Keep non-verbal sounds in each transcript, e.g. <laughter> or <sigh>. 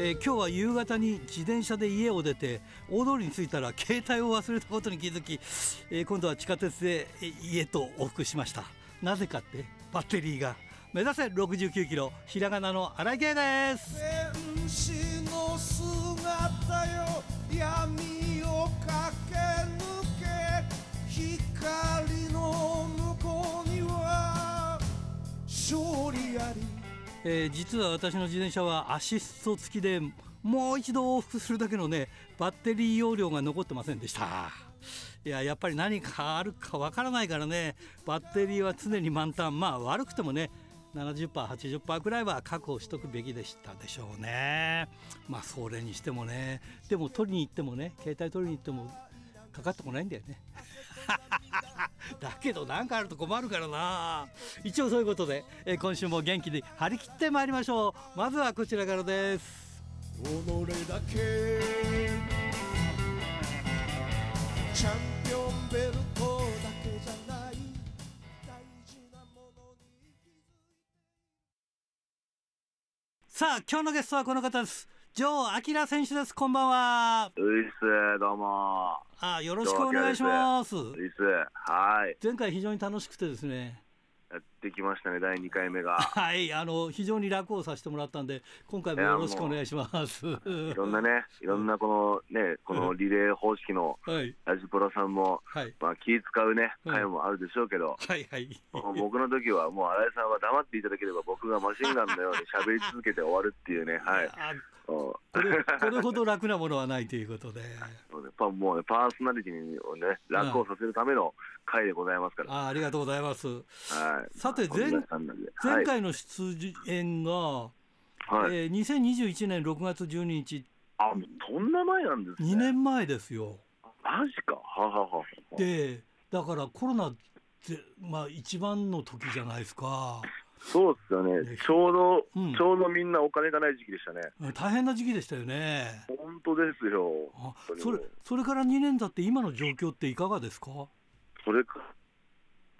えー、今日は夕方に自転車で家を出て大通りに着いたら携帯を忘れたことに気づき、えー、今度は地下鉄で家と往復しました。なぜかってバッテリーが。目指せ69キロ。ひらがなの荒井圭です。えー、実は私の自転車はアシスト付きでもう一度往復するだけのねバッテリー容量が残ってませんでした。いややっぱり何かあるかわからないからねバッテリーは常に満タン。まあ悪くてもね 70%80% くらいは確保しとくべきでしたでしょうね。まあそれにしてもねでも取りに行ってもね携帯取りに行ってもかかってこないんだよね <laughs> だけど何かあると困るからな。一応そういうことで、えー、今週も元気に張り切ってまいりましょう。まずはこちらからです。己だけ。チャンピオンベルトだけじゃない。大事なものにさあ今日のゲストはこの方ですジョー・アキラ選手です。こんばんは。ういっす、どうも。あ、よろしくお願いします。ういっす。はい。前回非常に楽しくてですね。てきましたね、第2回目が。<laughs> はい、あの非常に楽をさせてもらったんで、今回もよろしくお願いします。いろんなね、いろんなこのね、このリレー方式のラジプロさんも、はい、まあ気使うね、回もあるでしょうけど、はいはい、僕の時はもう新井さんは黙っていただければ、僕がマシンガンのように喋り続けて終わるっていうね、はい。これこれほど楽なものはないということで。やっぱもう、ね、パーソナリティをね、楽をさせるための回でございますから。あありがとうございます。はい、さて前、前回の出演が、はいえー、2021年6月12日。あ、そんな前なんですね。2年前ですよ。マジか。はははで、だからコロナって、まあ一番の時じゃないですか。そうですよね、ちょうど、うん、ちょうどみんなお金がない時期でしたね。大変な時期でしたよね。本当ですよ。それ、それから2年経って、今の状況っていかがですか？それか、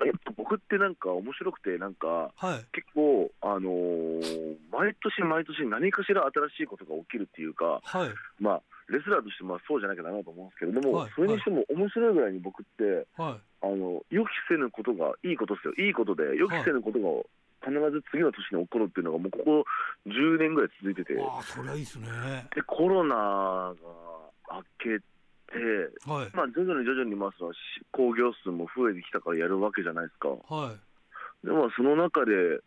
やっぱ僕ってなんか面白くて、なんか、はい、結構、あのー、毎年毎年何かしら新しいことが起きるっていうか、はい、まあ、レスラーとしてまあそうじゃなきゃだなと思うんですけれども、はい、それにしても面白いぐらいに僕って、はい、あの予期せぬことがいいことですよ、いいことで、予期せぬことが必ず次の年に起こるっていうのが、もうここ10年ぐらい続いてて、あそれはいいですね。でコロナが明けて、はい、まあ、徐々に徐々にまあその興行数も増えてきたからやるわけじゃないですか。はい、でもその中で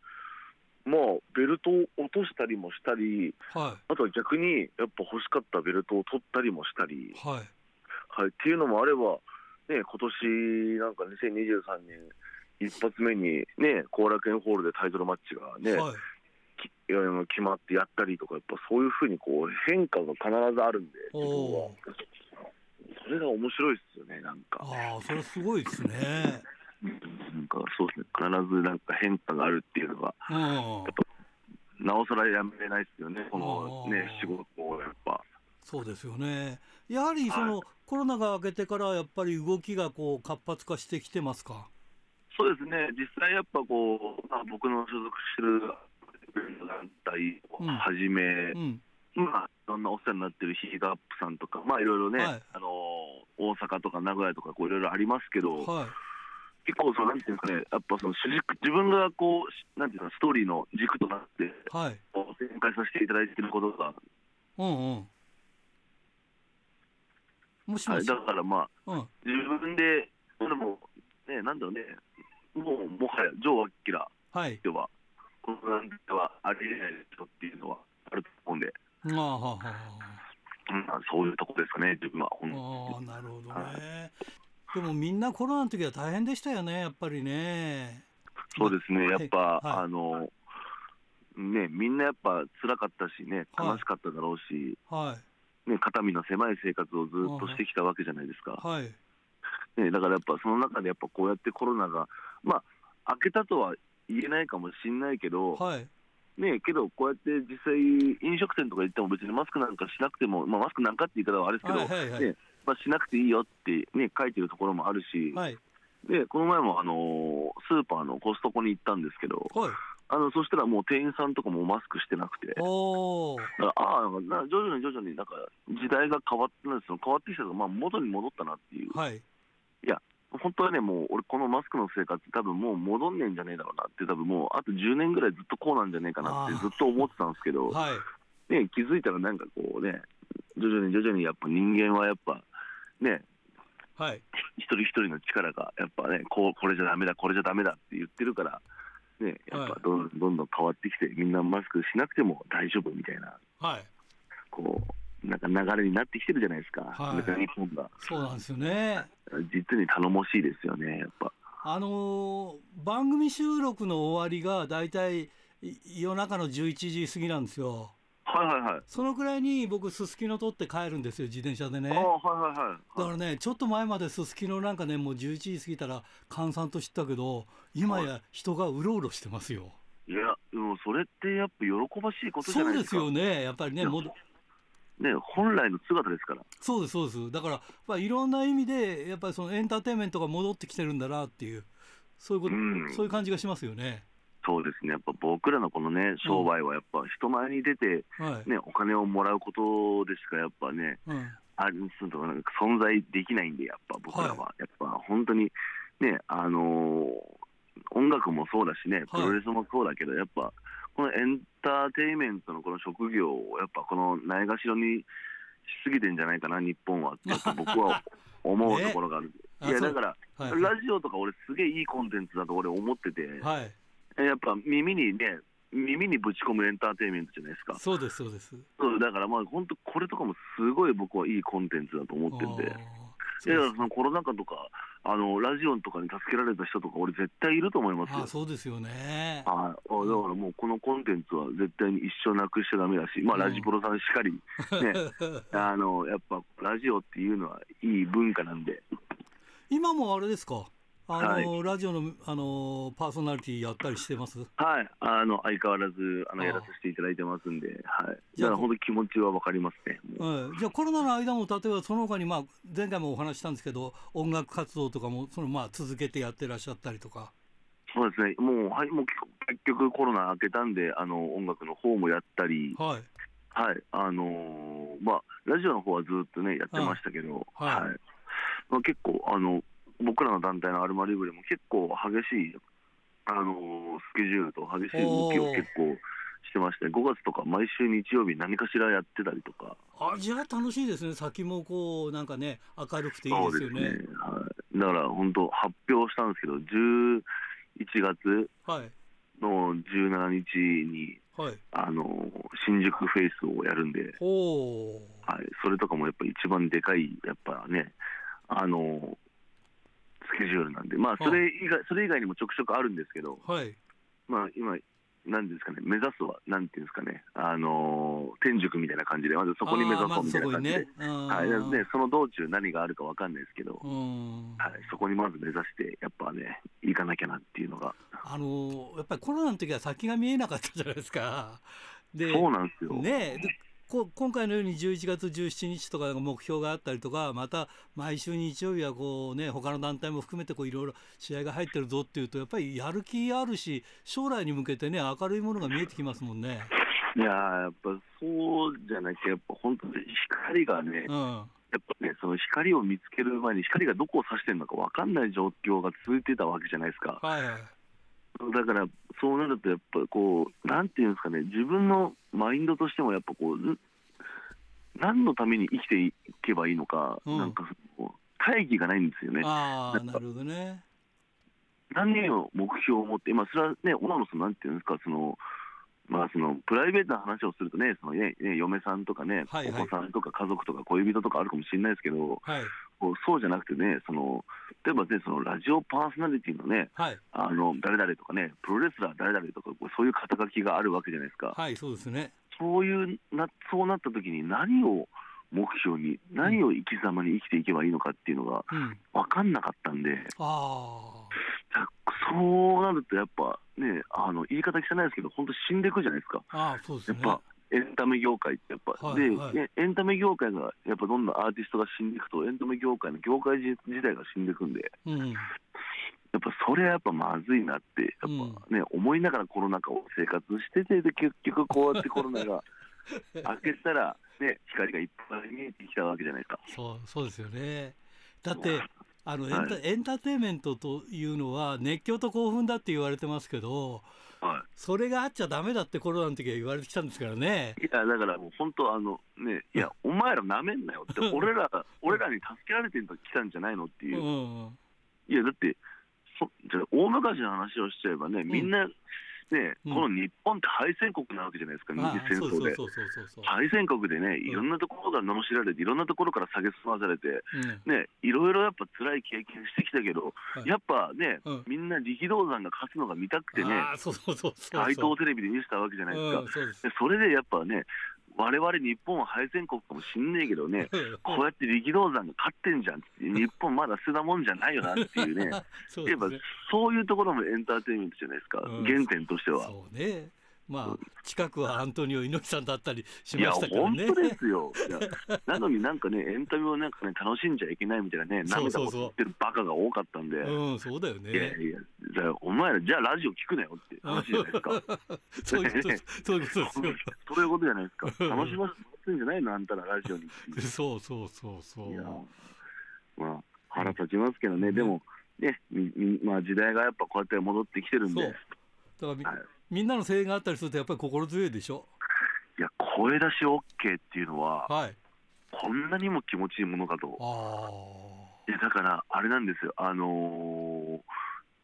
まあ、ベルトを落としたりもしたり、はい、あとは逆にやっぱ欲しかったベルトを取ったりもしたり、はい。はい、っていうのもあれば、ね、今年なんか2023年、一発目にね、後楽園ホールでタイトルマッチがね、はい、決まってやったりとか、やっぱそういうふうにこう変化が必ずあるんで、自分は。それが面白いですよね、なんか。ああ、それすごいですね。<laughs> なんかそうですね、必ずなんか変化があるっていうのは、やっぱなおさらやめれないですよね、このね、仕事をやっぱ。そうですよね。やはりその、はい、コロナが明けてからやっぱり動きがこう活発化してきてますか？そうですね、実際やっぱこう、まあ、僕の所属してる団体をはじめ、うんうん、まあ、いろんなお世話になってるヒートアップさんとか、まあ、いろいろね、大阪とか名古屋とかこういろいろありますけど、はい、結構そう、なんていうんですかね、やっぱその主軸、自分がこう、なんていうか、ストーリーの軸となって、はい、展開させていただいていることが、うんうん。もしもし、はい、だからまあ、うん、自分で、でも、ね、なんだろうね、もうもはや、ジョー・アキラでは、はい、このなんではありえないでしょっていうのはあると思うんで、あははうん、そういうとこですかね、自分は。ああ、なるほどね。でもみんなコロナの時は大変でしたよね、やっぱりね。そうですね、やっぱ、はい、あの、ね、みんなやっぱ辛かったしね、悲しかっただろうし、はい、ね、肩身の狭い生活をずっとしてきたわけじゃないですか。はい、ね、だからやっぱその中でやっぱこうやってコロナが、まあ、開けたとは言えないかもしれないけど、はい、ね、けどこうやって実際、飲食店とか行っても別にマスクなんかしなくても、まあ、マスクなんかって言い方はあれですけど、はいはいはい、ねまあ、しなくていいよって、ね、書いてるところもあるし、はい、でこの前も、あのー、スーパーのコストコに行ったんですけど、はい、あのそしたらもう店員さんとかもマスクしてなくて、おああ、徐々に徐々になんか時代が変わってなんですよ。変わってきたと、まあ、元に戻ったなっていう、はい、いや、本当はね、もう俺、このマスクの生活、多分もう戻んねえんじゃねえだろうなって、多分もうあと10年ぐらいずっとこうなんじゃねえかなってずっと思ってたんですけど、<laughs> はい、ね、気づいたらなんかこうね、徐々に徐々にやっぱ人間はやっぱね、はい、一人一人の力がやっぱねこうこれじゃだめだこれじゃだめだって言ってるからねやっぱどんどんどん変わってきてみんなマスクしなくても大丈夫みたいな、はい、こうなんか流れになってきてるじゃないですか、はい、日本がそうなんですよね実に頼もしいですよねやっぱあのー、番組収録の終わりが大体夜中の11時過ぎなんですよはいはいはい。そのくらいに僕すすきの取って帰るんですよ自転車でね。はいはいはい。だからねちょっと前まですすきのなんかねもう11時過ぎたら閑散と知ったけど今や人がうろうろしてますよ。いやでもそれってやっぱ喜ばしいことじゃないですか。そうですよねやっぱりねもね、本来の姿ですから。そうですそうです。だから、まあ、いろんな意味でやっぱりそのエンターテインメントが戻ってきてるんだなっていうそういうこと、うん、そういう感じがしますよね。そうですね、やっぱ僕らのこのね、商売はやっぱ人前に出て、ね、お金をもらうことでしかやっぱね、ある存在できないんで、やっぱ僕らは、やっぱ本当にね、あのー、音楽もそうだしね、プロレスもそうだけど、やっぱこのエンターテインメントのこの職業を、やっぱこのないがしろにしすぎてんじゃないかな、日本はって僕は <laughs> 思うところがある。いやだから、ラジオとか俺すげえいいコンテンツだと俺思ってて、はい、やっぱ耳にね、耳にぶち込むエンターテインメントじゃないですか。そうです、そうです。そうだからまあ本当、これとかもすごい僕はいいコンテンツだと思ってて。いやそのコロナ禍とかあの、ラジオとかに助けられた人とか、俺、絶対いると思いますよ。あそうですよね。はい、だからもう、このコンテンツは絶対に一生なくしちゃだめだし、まあ、ラジプロさんしかり、ね、<laughs> あのやっぱラジオっていうのはいい文化なんで。今もあれですか？あの、はい、ラジオのあのパーソナリティやったりしてます？はい。あの相変わらずあのやらさせていただいてますんで、はい、じゃあ本当気持ちは分かりますね、はい、じゃあコロナの間も例えばその他にまあ前回もお話したんですけど音楽活動とかもそのまあ続けてやってらっしゃったりとか。そうですね。もう,、はい、もう結局コロナ明けたんであの音楽の方もやったり。はい。はい。あのー、まあラジオの方はずっとねやってましたけどはい、はい。まあ、結構あの僕らの団体のアルマリブレも結構激しい、あのー、スケジュールと激しい動きを結構してまして、5月とか毎週日曜日、何かしらやってたりとか。あじゃあ楽しいですね、先もこう、なんかね、明るくていいですよね。ね。はい、だから本当、発表したんですけど、11月の17日に、はい、あの新宿フェイスをやるんで、はい、それとかもやっぱ一番でかい、やっぱね、あのスケジュールなんで、まあ、それ以外それ以外にもちょくちょくあるんですけど、はい、まあ、今、なんですかね、目指すは、なんていうんですかね、あのー、天竺みたいな感じで、まずそこに目指そうみたいな感じで、ねはい。ね、その道中、何があるか分かんないですけど、はい、そこにまず目指して、やっぱね、行かなきゃなっていうのが。あのー、やっぱりコロナの時は先が見えなかったじゃないですか。でそうなんですよ。ねこ今回のように11月17日とか目標があったりとかまた毎週日曜日はこうね他の団体も含めていろいろ試合が入ってるぞっていうとやっぱりやる気あるし将来に向けてね明るいものが見えてきますもんね。いややっぱそうじゃなきゃやっぱ本当に光がね、うん、やっぱねその光を見つける前に光がどこを指してるのか分かんない状況が続いてたわけじゃないですか。はいはいだから、そうなると、やっぱこう、なんていうんですかね、自分のマインドとしても、やっぱこう、何のために生きていけばいいのか、うん、なんか大義がないんですよね。あなるほどね。何を目標を持って、まあ、それはね、オナノさん、なんていうんですか、そのまあ、そのプライベートな話をするとね、そのねね嫁さんとかね、はいはい、お子さんとか家族とか恋人とかあるかもしれないですけど、そうじゃなくてね、その例えばね、そのラジオパーソナリティのね、はい、あの誰々とかね、プロレスラー誰々とか、そういう肩書きがあるわけじゃないですか。はい、そうですね。そういうなそうなった時に何を目標に何を生き様に生きていけばいいのかっていうのが分かんなかったんで、うん、あそうなるとやっぱねあの言い方汚いですけど本当死んでいくじゃないですか。あそうですね、やっぱエンタメ業界ってやっぱ、はい、で、はい、エンタメ業界がやっぱどんどんアーティストが死んでいくとエンタメ業界の業界自体が死んでいくんで、うん、やっぱそれはやっぱまずいなって、やっぱね、うん、思いながらコロナ禍を生活してて、で結局こうやってコロナが <laughs> 明けたら、ね、光がいっぱい見えてきたわけじゃないか。そうそうですよね。だってあのエンタはい、エンターテインメントというのは熱狂と興奮だって言われてますけど、はい、それがあっちゃだめだってコロナの時は言われてきたんですからね。いやだからもう本当あのねいや、お前らなめんなよって <laughs> 俺ら俺らに助けられてんと来たんじゃないのっていう。うん、いやだってそじゃ大昔の話をしちゃえばねみんな、ね、この日本って敗戦国なわけじゃないですか、二次戦争で。敗戦国でね、いろんなところが罵られて、いろんなところから下げすまされて、ね、いろいろやっぱ辛い経験してきたけど、やっぱね、みんな力道山が勝つのが見たくてね、街頭テレビで見せたわけじゃないですか。それでやっぱね、われわれ日本は敗戦国かもしんねえけどね、<laughs> こうやって力道山が勝ってんじゃん。って、日本まだ捨てたもんじゃないよなっていうね、<laughs> そう、ね、そういうところもエンターテインメントじゃないですか、うん、原点としては。そうねまあ、近くはアントニオ猪木さんだったりしましたからね。いや、本当ですよ。なのになんかね、エンタメをなんかね、楽しんじゃいけないみたいなね、涙を言ってるバカが多かったんで。うん、そうだよね。いやいや、じゃお前ら、じゃあラジオ聞くなよって話じゃないですか。<laughs> そういうことです。そういうことですよ。そういうことじゃないですか。楽しませてんじゃないのあんたらラジオに。そうそうそうそう。まあ、腹立ちますけどね、でも、ね、みまあ時代がやっぱこうやって戻ってきてるんで。だからみ、はいみんなの声援があったりするとやっぱり心強いでしょ？いや声出し OK っていうのは、はい、こんなにも気持ちいいものかと。いやだからあれなんですよ。あのー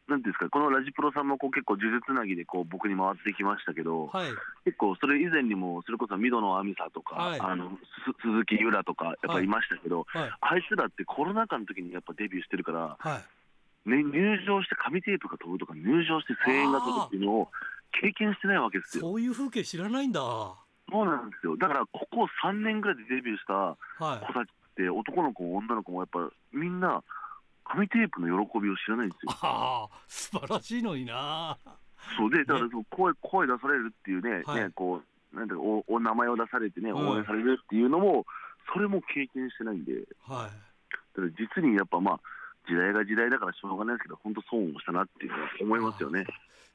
なんですかこのラジプロさんもこう結構、呪術つなぎでこう僕に回ってきましたけど、はい、結構、それ以前にも、それこそミドのアミサとか、はい、あの鈴木由良とか、やっぱい。ましたけど、はい、あいつらってコロナ禍の時にやっぱデビューしてるから、ね、入場して紙テープが飛ぶとか、入場して声援が飛ぶっていうのを、経験してないわけですよ。そういう風景知らないんだ。そうなんですよ。だから、ここ3年ぐらいでデビューした子たちって、男の子も女の子もやっぱみんな、紙テープの喜びを知らないんですよ。ああ、素晴らしいのにな。そうで、だからそ声、声出されるっていうね、はい、ねこう、なんておお名前を出されてね、応援されるっていうのも、それも経験してないんで、はい、だから実にやっぱまあ、時代が時代だからしょうがないですけど、本当、損をしたなっていうのは思いますよね。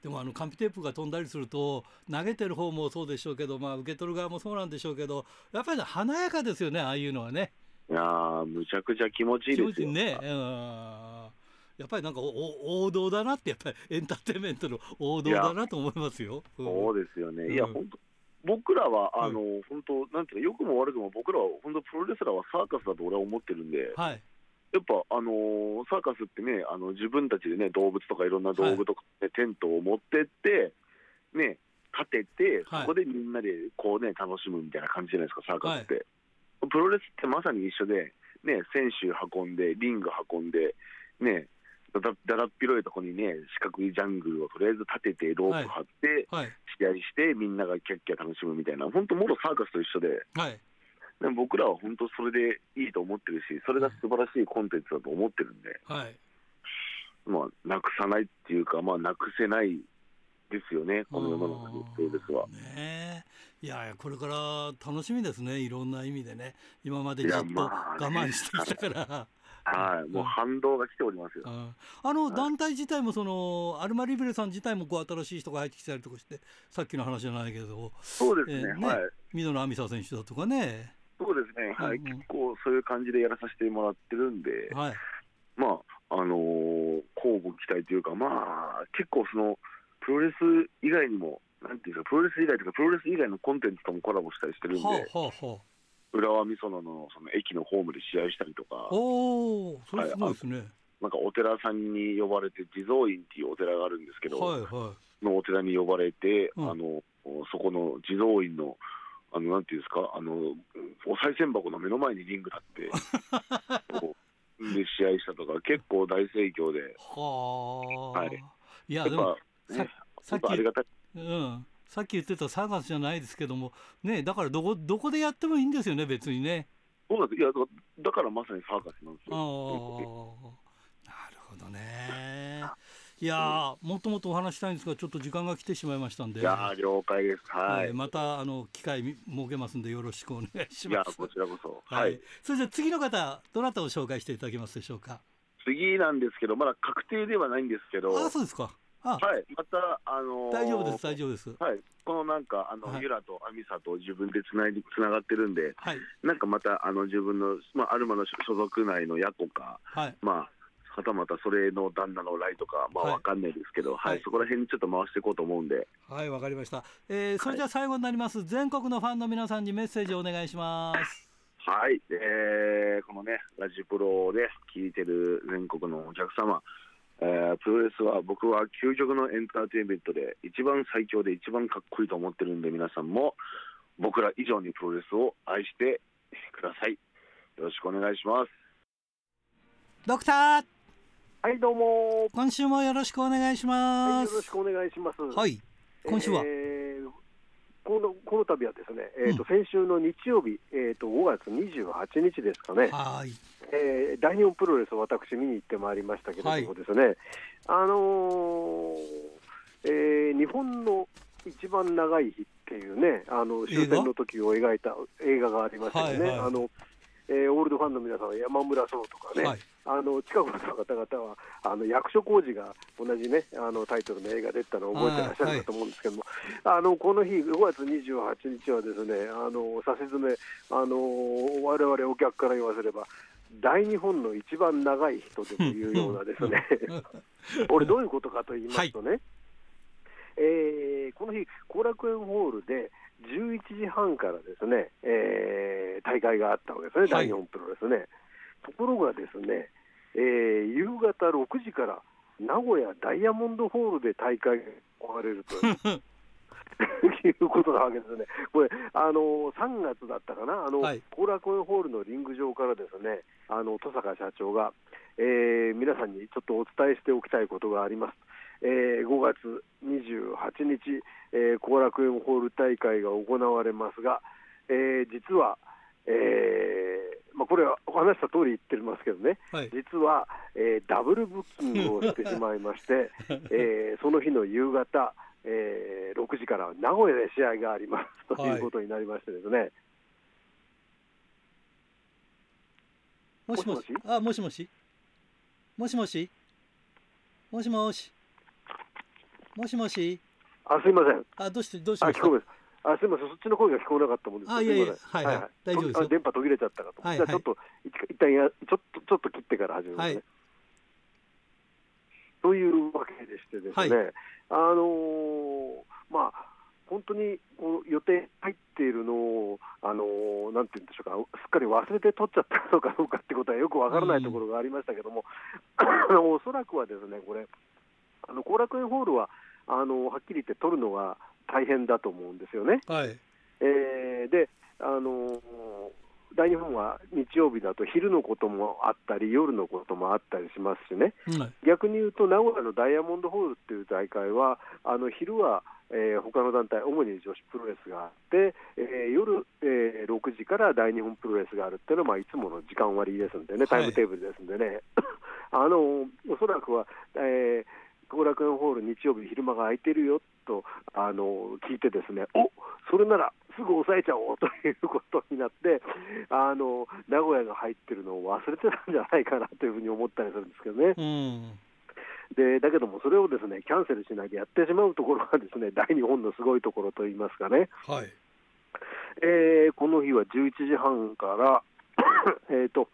でもあの紙テープが飛んだりすると投げてる方もそうでしょうけど、まあ、受け取る側もそうなんでしょうけどやっぱり、ね、華やかですよねああいうのはね。いやむちゃくちゃ気持ちいいですよね。うんやっぱりなんか王道だなってやっぱりエンターテインメントの王道だなと思いますよ。うん、そうですよね。いや、本当僕らはあの、うん、本当なんていうか良くも悪くも僕らは本当プロレスラーはサーカスだと俺は思ってるんで。はい。やっぱ、あのー、サーカスってね、あの自分たちでね、動物とかいろんな道具とか、ね、はい、テントを持ってって、ね、立てて、そこでみんなでこうね、楽しむみたいな感じじゃないですか、サーカスって。はい、プロレスってまさに一緒で、ね、選手運んで、リング運んで、ね、だだらっ広いとこにね、四角いジャングルをとりあえず立てて、ロープ張って、試合して、みんながキャッキャ楽しむみたいな、本当、もろサーカスと一緒で。はいでも僕らは本当それでいいと思ってるし、それが素晴らしいコンテンツだと思ってるんで、はい、まあ、なくさないっていうか、まあ、なくせないですよね、この世の中に、そうですわ。ねいやこれから楽しみですね、いろんな意味でね、今までずっと我慢してきたから。はい、もう反動が来ておりますよ。あの団体自体もその、アルマリベルさん自体もこう新しい人が入ってきたりとかして、さっきの話じゃないけど、そうですね。えー、ねはい。水野亜美沙選手だとかね。ね、はい、うんうん、結構そういう感じでやらさせてもらってるんで、はい、まあ、あのー、交互期待というか、まあ、結構その、プロレス以外にも、なんていうか、プロレス以外というか、プロレス以外のコンテンツともコラボしたりしてるんで、はあはあはあ、浦和美園のその駅のホームで試合したりとか、おそれすごいですね、はい、なんかお寺さんに呼ばれて、地蔵院っていうお寺があるんですけど、はいはい、のお寺に呼ばれて、うん、あのそこの地蔵院のあのなんていうんですか、あのお賽銭箱の目の前にリング立って <laughs> で試合したとか、結構大盛況で。ははい、いや、でも、ね、さっきありがたい。うんさっき言ってたサーカスじゃないですけども、ね、だからどこどこでやってもいいんですよね、別にね。そうなんですいやだからまさにサーカスなんですよ。なるほどね。いやもっともっとお話したいんですがちょっと時間が来てしまいましたんで。いや了解です。はい、えー、またあの機会設けますんでよろしくお願いします。いやこちらこそ。はい、それじゃ次の方どなたを紹介していただけますでしょうか？次なんですけど、まだ確定ではないんですけど、あそうですか。はい、また、あのー、大丈夫です、大丈夫です。はい、このなんか、あの、はい、ユラとアミサと自分でつないで、つながってるんで、はい、なんかまた、あの、自分の、まあ、アルマの所属内の矢とか、はい、まあ、はたまたそれの旦那のライとか、まあ、わかんないですけど、はい、はい、そこら辺にちょっと回していこうと思うんで。はい、わかりました。えー、それじゃあ最後になります、全国のファンの皆さんにメッセージをお願いします。はい、えー、このね、ラジプロで聞いてる全国のお客様、えー、プロレスは僕は究極のエンターテインメントで一番最強で一番かっこいいと思ってるんで皆さんも僕ら以上にプロレスを愛してください。よろしくお願いします。ドクターはいどうも。今週もよろしくお願いします、はい、よろしくお願いします。はい。今週は、えー、このこの度はですね、えーと、うん、先週の日曜日、えーと、と5月28日ですかね、はい。えー、大日本プロレスを私、見に行ってまいりましたけれどもですね、はい、あのー、えー、日本の一番長い日っていうね、あの終戦の時を描いた映画がありましたよね。はいはい、あのえー、オールドファンの皆さんは山村壮とかね、はい、あの近くの方々はあの役所広司が同じねあのタイトルの映画出たのを覚えてらっしゃるかと思うんですけども、あ、はい、のこの日5月28日はですねあのさしずめあの我々お客から言わせれば大日本の一番長い人でもいうようなですね <laughs> 俺どういうことかと言いますとね、はい、えー、この日後楽園ホールで11時半からですね、えー、大会があったわけですね、はい、大日本プロレスね。ところがですね、えー、夕方6時から名古屋ダイヤモンドホールで大会が行われるという <laughs> ことなわけですね。これ、あの3月だったかな、あの、はい、後楽園ホールのリング上からですね、あの登坂社長が、えー、皆さんにちょっとお伝えしておきたいことがあります。えー、5月28日、えー、後楽園ホール大会が行われますが、えー、実は、えーまあ、これはお話した通り言ってますけどね、はい、実は、えー、ダブルブッキングをしてしまいまして、<laughs> えー、その日の夕方、えー、6時から名古屋で試合がありますということになりましてですね。はい、もしもし？あもしもし？もしもし？もしもし？もしもし？あすいません。あどうしてどうしました？あすみません、そっちの声が聞こえなかったもんです。あ、いやいや、はい、はい、大丈夫です電波途切れちゃったかと。はい、じゃあちょっと、一旦や、ちょっと、ちょっと切ってから始めますね。はい、というわけでしてですね、あのー、まあ、本当にこの予定入っているのを、あのー、なんて言うんでしょうか、すっかり忘れて取っちゃったのかどうかってことはよくわからないところがありましたけども、うん、<coughs> おそらくはですね、これ、あの後楽園ホールは、あのはっきり言って取るのは大変だと思うんですよね。はい、えー、であの大日本は日曜日だと昼のこともあったり、夜のこともあったりしますしね、はい、逆に言うと、名古屋のダイヤモンドホールっていう大会は、あの昼は、えー、他の団体、主に女子プロレスがあって、えー、夜、えー、6時から大日本プロレスがあるっていうのは、まあ、いつもの時間割ですんでね、タイムテーブルですんでね、はい、あのおそらくは、えー後楽園ホール日曜日昼間が空いてるよとあの聞いてですねおそれならすぐ抑えちゃおうということになってあの名古屋が入ってるのを忘れてたんじゃないかなというふうに思ったりするんですけどね。うん。でだけども、それをですねキャンセルしなきゃやってしまうところがですね大日本のすごいところといいますかね、はい。えー、この日は11時半からえと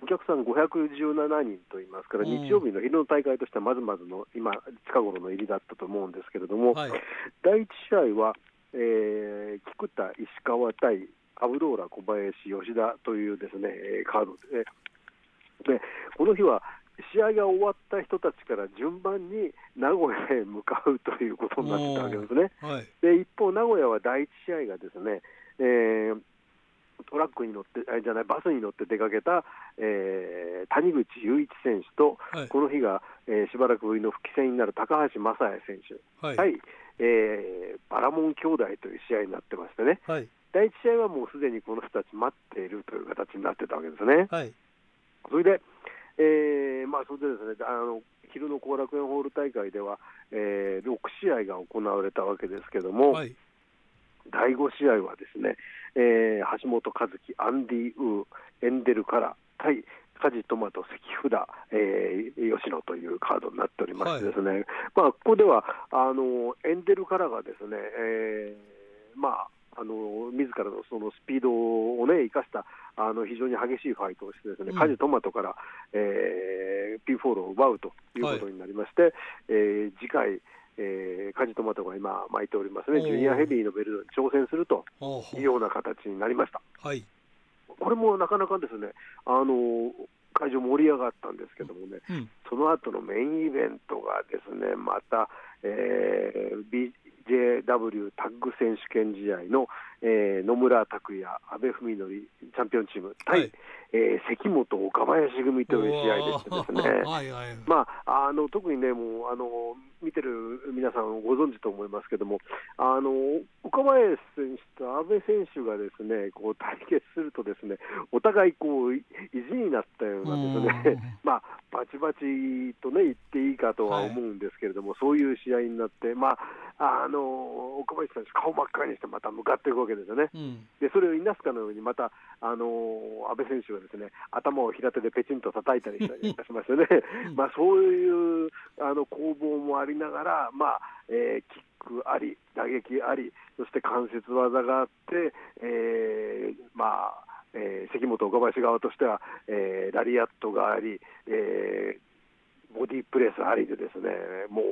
お客さん517人といいますから、日曜日の昼の大会としてはまずまずの今、近頃の入りだったと思うんですけれども、はい、第1試合は、えー、菊田、石川対アブローラ、小林、吉田というですねカードででこの日は試合が終わった人たちから順番に名古屋へ向かうということになってたわけですね。はい、で一方、名古屋は第1試合がですね、えー、トラックに乗って、じゃない、バスに乗って出かけた、えー、谷口雄一選手と、はい、この日が、えー、しばらくぶりの復帰戦になる高橋正也選手、はい。対、えー、バラモン兄弟という試合になってましてね、はい、第1試合はもうすでにこの人たち待っているという形になってたわけですね。はい、それで、えーまあ、それでですねあの昼の後楽園ホール大会では、えー、6試合が行われたわけですけども、はい、第5試合はですね、えー、橋本和樹、アンディ・ウー、エンデル・カラ対梶トマト関札、えー、吉野というカードになっておりましてですね、はい、まあここではあのエンデルからがですね、えー、まああの自らのそのスピードをね生かしたあの非常に激しいファイトをしてですね、うん、カジトマトから、えー、P4 を奪うということになりまして、はい、えー、次回えー、カジトマトが今巻いておりますね、ジュニアヘビーのベルトに挑戦するというような形になりました。はい、これもなかなかですね、あの会場盛り上がったんですけどもね、うん、その後のメインイベントがですね、また、えー、BJW タッグ選手権試合の、えー、野村拓也、阿部文則チャンピオンチーム対、はい、えー、関本、岡林組という試合でしてですね、はいはい、まあ、あの特にね、もうあの見てる皆さんご存知と思いますけども、あの岡林選手と阿部選手がですねこう対決すると、ですねお互いこう意地になったようなですね、<laughs> まあ、バチバチとね言っていいかとは思うんですけれども、はい、そういう試合になって、まあ、あの岡林選手、顔真っ赤にしてまた向かっていくわけですよね、うん、でそれをいなすかのように、またあの阿部選手がですね頭を平手でペチンと叩いたりいたしましてね、<laughs> まあ、そういうあの攻防もありながら、まあえー、キックあり、打撃あり、そして関節技があって、えー、まあ、えー、関本岡林側としては、えー、ラリアットがあり、えー、ボディープレスありでですね、もう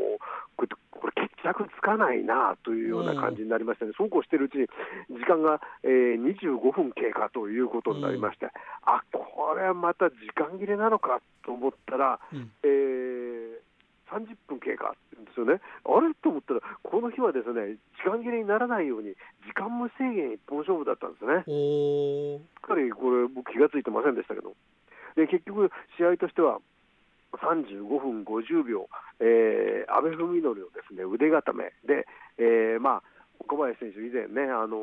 これ決着つかないなというような感じになりましてね、そうこうしているうちに時間が、えー、25分経過ということになりまして、うん、あこれはまた時間切れなのかと思ったら、うん、えー30分経過ですよね、あれと思ったら、この日はですね時間切れにならないように、時間無制限一本勝負だったんですね。しっかりこれ、僕、気が付いてませんでしたけど、で結局、試合としては35分50秒、えー、阿部文則のですね腕固め。で、えー、まあ、小林選手、以前ね、あの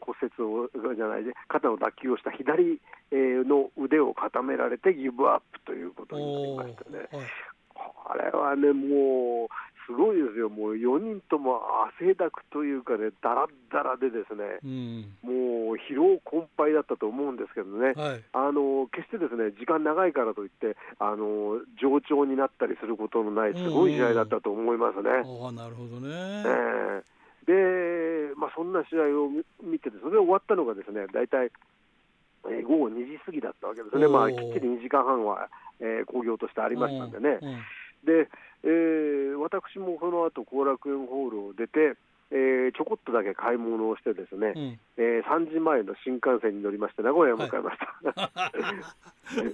骨折をじゃないで肩の脱臼をした左の腕を固められてギブアップということになりましたね。あれはね、もうすごいですよ、もう4人とも汗だくというかね、だらだらでですね、うん、もう疲労困憊だったと思うんですけどね、はい、あの決してですね時間長いからといってあの、上調になったりすることのない、すごい試合だったと思いますね。うん、あなるほどね、えー、で、まあ、そんな試合を見てて、それで終わったのがですね大体、えー、午後2時過ぎだったわけですね、まあ、きっちり2時間半は、えー、興行としてありましたんでね。うんで、えー、私もその後後楽園ホールを出て、えー、ちょこっとだけ買い物をしてですね、うん、えー、3時前の新幹線に乗りまして名古屋へ向かいました、はい、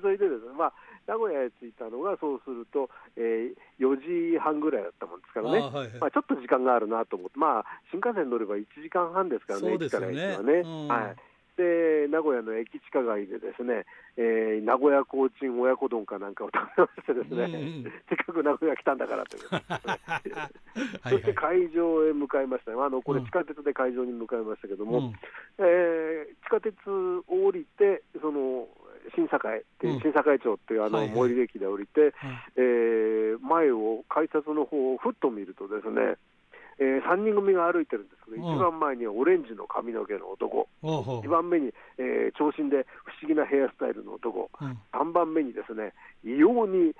それでですね、まあ、名古屋へ着いたのがそうすると、えー、4時半ぐらいだったもんですからね、はいはい、まあ、ちょっと時間があるなと思って、まあ、新幹線に乗れば1時間半ですからね、駅から駅はね。うん、はいで名古屋の駅地下街でですね、えー、名古屋コーチン親子丼かなんかを食べましてですね、うんうん、せっかく名古屋来たんだからという。<laughs> そして会場へ向かいました、あのこれ地下鉄で会場に向かいましたけども、うん、えー、地下鉄を降りてその新堺っていう、新堺町っていうあの最寄り駅で降りて、はえー、前を改札の方をふっと見るとですねえー、3人組が歩いてるんですけど、一番前にはオレンジの髪の毛の男、2番目に、えー、長身で不思議なヘアスタイルの男、うん、3番目にですね異様に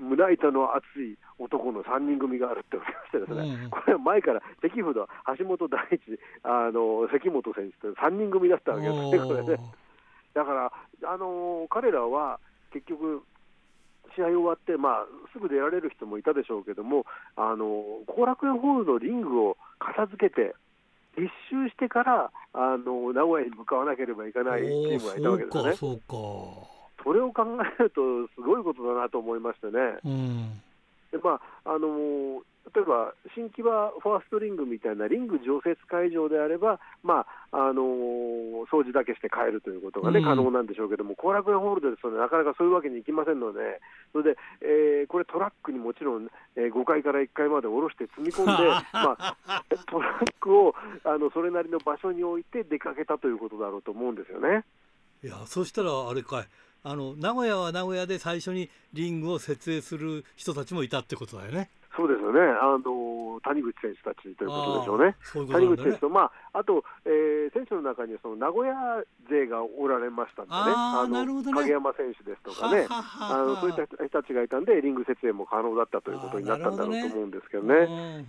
胸板の厚い男の3人組があるっておりましてですね、うん、これは前から関札、橋本大地、あの関本選手と3人組だったわけですね、これね。だから、あの彼らは結局、試合終わって、まあ、すぐ出られる人もいたでしょうけども、あの後楽園ホールのリングを片付けて、一周してからあの名古屋に向かわなければいけないチームがいたわけですね。そうかそれを考えると、すごいことだなと思いましてね。うんでまああの例えば新木場ファーストリングみたいなリング常設会場であれば、まああのー、掃除だけして帰るということがね、うん、可能なんでしょうけども、後楽園ホールでです、ね、なかなかそういうわけにいきませんので、それで、えー、これ、トラックにもちろん、えー、5階から1階まで下ろして積み込んで、<laughs> まあ、トラックをあのそれなりの場所に置いて出かけたということだろうと思うんですよね。いやそしたらあれかいあの名古屋は名古屋で最初にリングを設営する人たちもいたってことだよね。そうですよね。あのの谷口選手たちということでしょうね。ううね。谷口選手と、まあ、あと、えー、選手の中にその名古屋勢がおられましたんでね、あの、ね、影山選手ですとかね。あの、そういった人たちがいたんで、リング設営も可能だったということになったんだろうと思うんですけどね。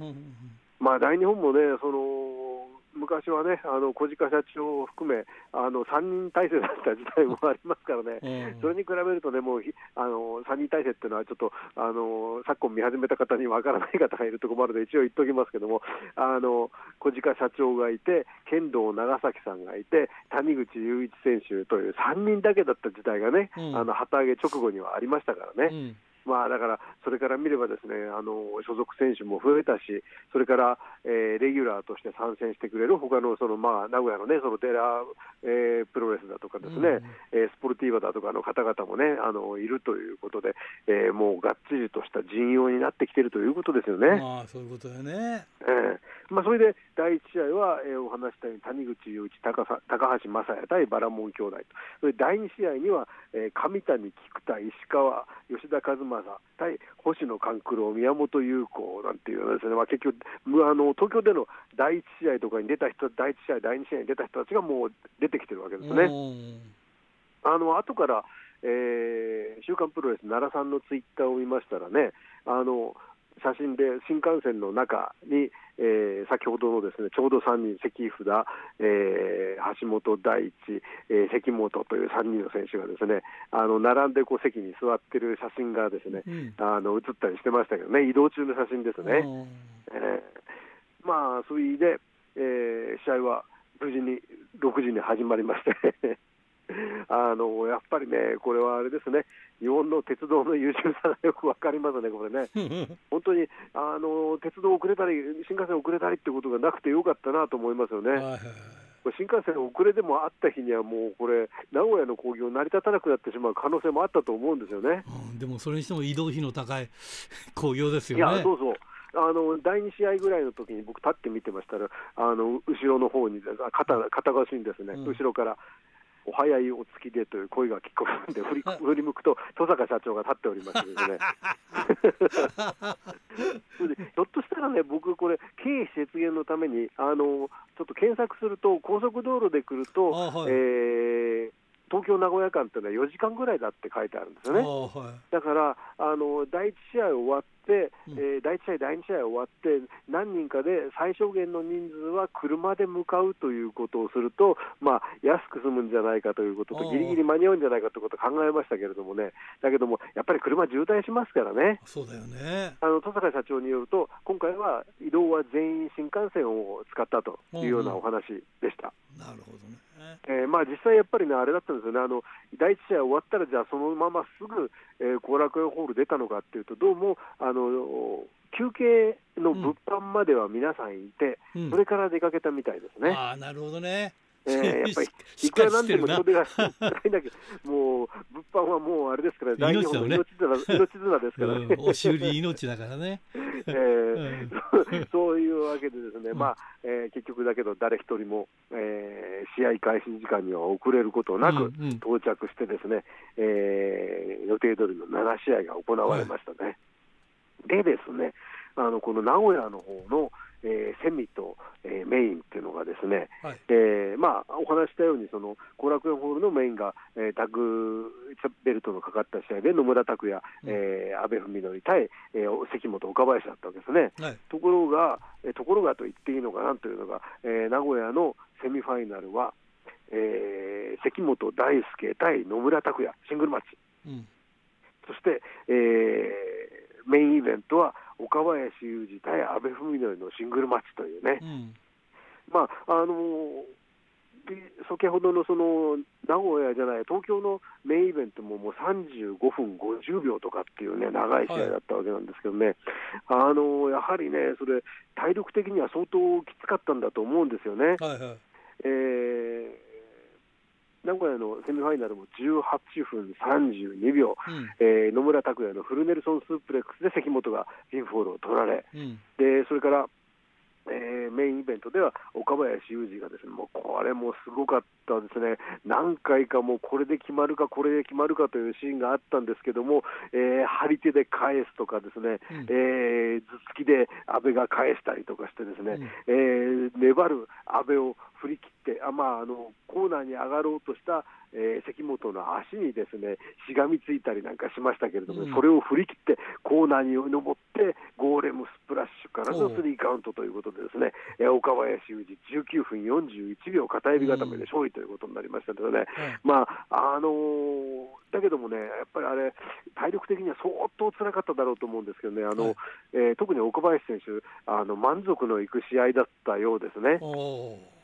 まあ、大日本もね、その昔はね、あの小鹿社長を含め、あの3人体制だった時代もありますからね、うん、それに比べるとね、もうあの3人体制っていうのは、ちょっとあの昨今見始めた方にわからない方がいるところもあるので、一応言っておきますけども、あの小鹿社長がいて、剣道長崎さんがいて、谷口雄一選手という3人だけだった時代がね、うん、あの旗揚げ直後にはありましたからね。うんまあ、だから、それから見ればですねあの所属選手も増えたし、それから、えー、レギュラーとして参戦してくれる他のそのまの、あ、名古屋のね、そのテラ、えー、プロレスだとかですね、うん、えー、スポルティーバだとかの方々もね、あのいるということで、えー、もうがっちりとした陣容になってきているということですよね。まあ、そういうことだよね。えーまあ、それで第1試合は、えー、お話したように谷口雄一高、高橋正也対バラモン兄弟と、それ第2試合には、えー、上谷、菊田、石川、吉田和正対星野勘九郎、宮本優子なんていうのですね、まあ、結局あの、東京での第1試合とかに出た人、第1試合、第2試合に出た人たちがもう出てきてるわけですね。あの後から、えー、週刊プロレス奈良さんのツイッターを見ましたらね、あの写真で新幹線の中に、えー、先ほどのですねちょうど3人、関札、えー、橋本大地、えー、関本という3人の選手がですねあの並んでこう席に座ってる写真がですね、うん、あの写ったりしてましたけどね移動中の写真ですね。えー、まあそういう意味で、えー、試合は無事に6時に始まりましてあのやっぱりね、これはあれですね、日本の鉄道の優秀さがよく分かりますね、これね、本当にあの鉄道遅れたり、新幹線遅れたりってことがなくてよかったなと思いますよね。新幹線遅れでもあった日には、もうこれ、名古屋の工業、成り立たなくなってしまう可能性もあったと思うんですよね、うん、でもそれにしても移動費の高い <laughs> 工業ですよね。いやそうそう。あの第2試合ぐらいの時に僕、立って見てましたら、あの後ろの方に肩肩越しにですね、うん、後ろからお早いお月でという声が聞こえるんで、振り <laughs> 振り向くと、戸坂社長が立っておりましてですね。<laughs> ひょっとしたらね、僕、これ、経費節減のために、あのちょっと検索すると、高速道路で来ると、はい、えー東京名古屋間っていうのは4時間ぐらいだって書いてあるんですよね。はい、だからあの第1試合終わっ、うん、えー、第1試合、第2試合終わって、何人かで最小限の人数は車で向かうということをすると、まあ、安く済むんじゃないかということと、ぎりぎり間に合うんじゃないかということを考えましたけれどもね、だけども、やっぱり車渋滞しますからね、そうだよね。あの戸坂社長によると、今回は移動は全員新幹線を使ったというようなお話でした。うんうん、なるほどね。えーまあ、実際やっぱりね、あれだったんですよね、あの第1試合終わったら、じゃあそのまますぐ後、えー、楽園ホール出たのかっていうと、どうもあの休憩の物販までは皆さんいて、うん、それから出かけたみたいですね。あなるほどねえー、やっぱ <laughs> りいくらなんでも人手がないんだけど、もう物販はもうあれですから、<laughs> 大日本の命綱,、命綱ですからね。押し売り命だからね。<laughs> えー、そういうわけでですね、まあえー、結局だけど誰一人も、えー、試合開始時間には遅れることなく到着してですね、えー、予定通りの7試合が行われましたね。はい、でですね、あのこの名古屋の方の、えー、セミと、えー、メインっていうのがですね、はい、えー、まあ、お話したように、その後楽園ホールのメインが、えー、タッグベルトのかかった試合で野村拓也、うん、えー、阿部文則対、えー、関本、岡林だったわけですね。はい、ところが、えー、ところがと言っていいのかなというのが、えー、名古屋のセミファイナルは、えー、関本大輔対野村拓也、シングルマッチ。うん、そして、えー、メインイベントは岡林雄二対阿部文則のシングルマッチというね、うん、まああの先ほどのその名古屋じゃない、東京のメインイベントももう35分50秒とかっていうね、長い試合だったわけなんですけどね、はい、あのやはりね、それ、体力的には相当きつかったんだと思うんですよね。はいはい、えー名古屋のセミファイナルも18分32秒、うん、えー、野村拓也のフルネルソンスープレックスで関本がピンフォールを取られ、うん、でそれから、えー、メインイベントでは岡林雄二がですねもうこれもすごかったですね、何回かもうこれで決まるか、これで決まるかというシーンがあったんですけども、えー、張り手で返すとか、ですね、うん、えー、頭突きで阿部が返したりとかして、ですね、うん、えー、粘る阿部を振り切って、あまあ、あのコーナーに上がろうとしたえー、関本の足にですねしがみついたりなんかしましたけれども、うん、それを振り切ってコーナーに登ってゴーレムスプラッシュからのスリーカウントということでですね、えー、岡林雄二19分41秒片指固めで勝利ということになりましたのでね、うん、まああのー、だけどもねやっぱりあれ体力的には相当辛かっただろうと思うんですけどねあの、はい、えー、特に岡林選手あの満足のいく試合だったようですね。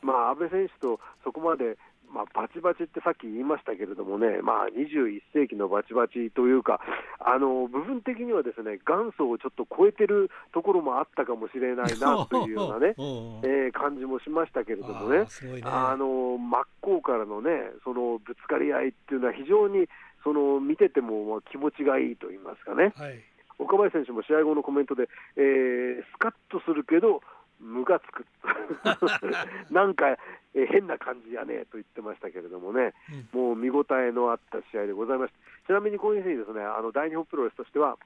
まあ、安倍選手とそこまでまあ、バチバチってさっき言いましたけれどもね、まあ、21世紀のバチバチというか、あの部分的にはですね元祖をちょっと超えてるところもあったかもしれないなというようなね、<laughs> えー、感じもしましたけれどもね、あ、ね、の真っ向からのね、そのぶつかり合いっていうのは、非常にその見てても気持ちがいいと言いますかね。はい。岡林選手も試合後のコメントで、えー、スカッとするけど、ムカつく。<laughs> なんか、え変な感じやねと言ってましたけれどもね、うん、もう見応えのあった試合でございました。ちなみにこういうふうにですねあの大日本プロレスとしては、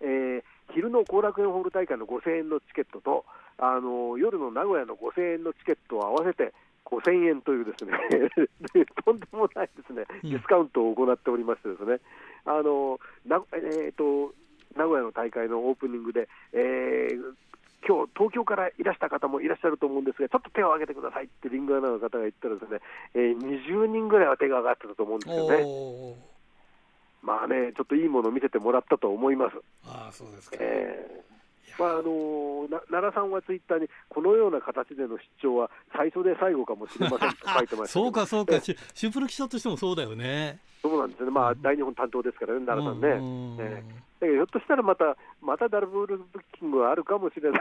えー、昼の後楽園ホール大会の5000円のチケットとあの夜の名古屋の5000円のチケットを合わせて5000円というですね <laughs> とんでもないですねディスカウントを行っておりましてですね、あのなえーと名古屋の大会のオープニングで、えー、今日東京からいらした方もいらっしゃると思うんですが、ちょっと手を挙げてくださいってリングアナの方が言ったらですね、えー、20人ぐらいは手が上がってたと思うんですよね。まあね、ちょっといいものを見せてもらったと思います。あそうですか、えー。まああの奈良さんはツイッターに、このような形での出張は最初で最後かもしれませんと書いてましたそうか、そうか、シュプロ記者としてもそうだよね。そうなんですね、まあ、大日本担当ですからね、奈良さんね。ん。えーだけどひょっとしたらまた、またダブルブッキングはあるかもしれない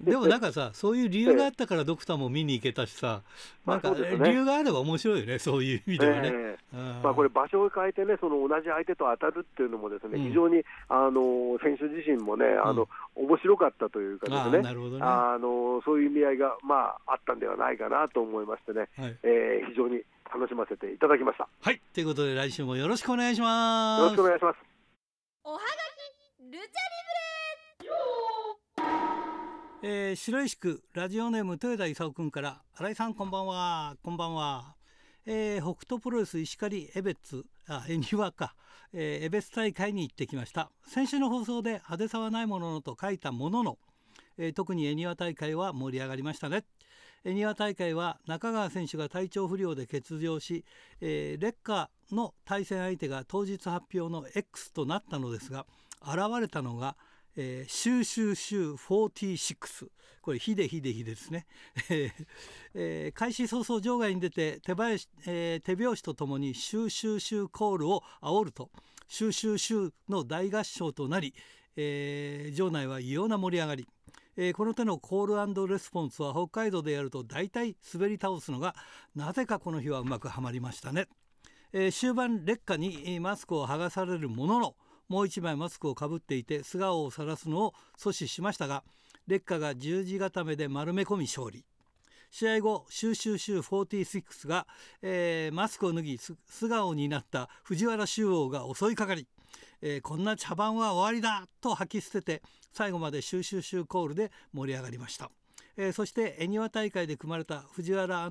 でもなんかさ、そういう理由があったからドクターも見に行けたしさ、なんか、理由があれば面白いよね、そういう意味ではね。えー、まあ、これ、場所を変えてね、その同じ相手と当たるっていうのもですね、うん、非常にあの選手自身もね、あの、うん、面白かったというかですね、なるほどね。あのそういう意味合いが、まあ、あったんではないかなと思いましてね、はい、えー、非常に楽しませていただきました。はい。ということで来週もよろしくお願いします。よろしくお願いします。おはがきルチャリブレえー、白石区ラジオネーム豊田勲君から新井さんこんばんはこんばんは、えー、北斗プロレス石狩エベツあ恵庭か、えー、エベツ大会に行ってきました。先週の放送で派手さはないもののと書いたものの、えー、特に恵庭大会は盛り上がりましたね。恵庭大会は中川選手が体調不良で欠場し、えー、レッカの対戦相手が当日発表の X となったのですが現れたのが、えー、シューシューシュー46これヒデヒデヒデですね、<laughs> えー、開始早々場外に出て手拍子、えー、手拍子とともにシューシューシューコールを煽ると。シューシューシューの大合唱となり、えー、場内は異様な盛り上がり。えー、この手のコールレスポンスは北海道でやると大体滑り倒すのがなぜかこの日はうまくはまりましたね、えー、終盤劣化にマスクを剥がされるもののもう一枚マスクをかぶっていて素顔を晒すのを阻止しましたが劣化が十字固めで丸め込み勝利。試合後シューシューシュー46が、えー、マスクを脱ぎ素顔になった藤原周王が襲いかかり、えー、こんな茶番は終わりだと吐き捨てて最後までシューシューシューコールで盛り上がりました、えー、そして恵庭大会で組まれた藤原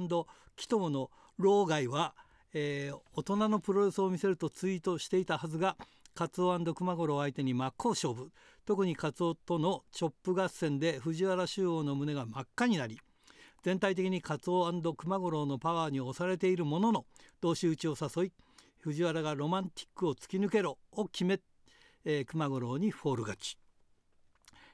紀友の老害は、えー、大人のプロレスを見せるとツイートしていたはずがカツオ熊五郎相手に真っ向勝負。特にカツオとのチョップ合戦で藤原周王の胸が真っ赤になり全体的にカツオ熊五郎のパワーに押されているものの同士討ちを誘い藤原がロマンティックを突き抜けろを決め、えー、熊五郎にフォール勝ち。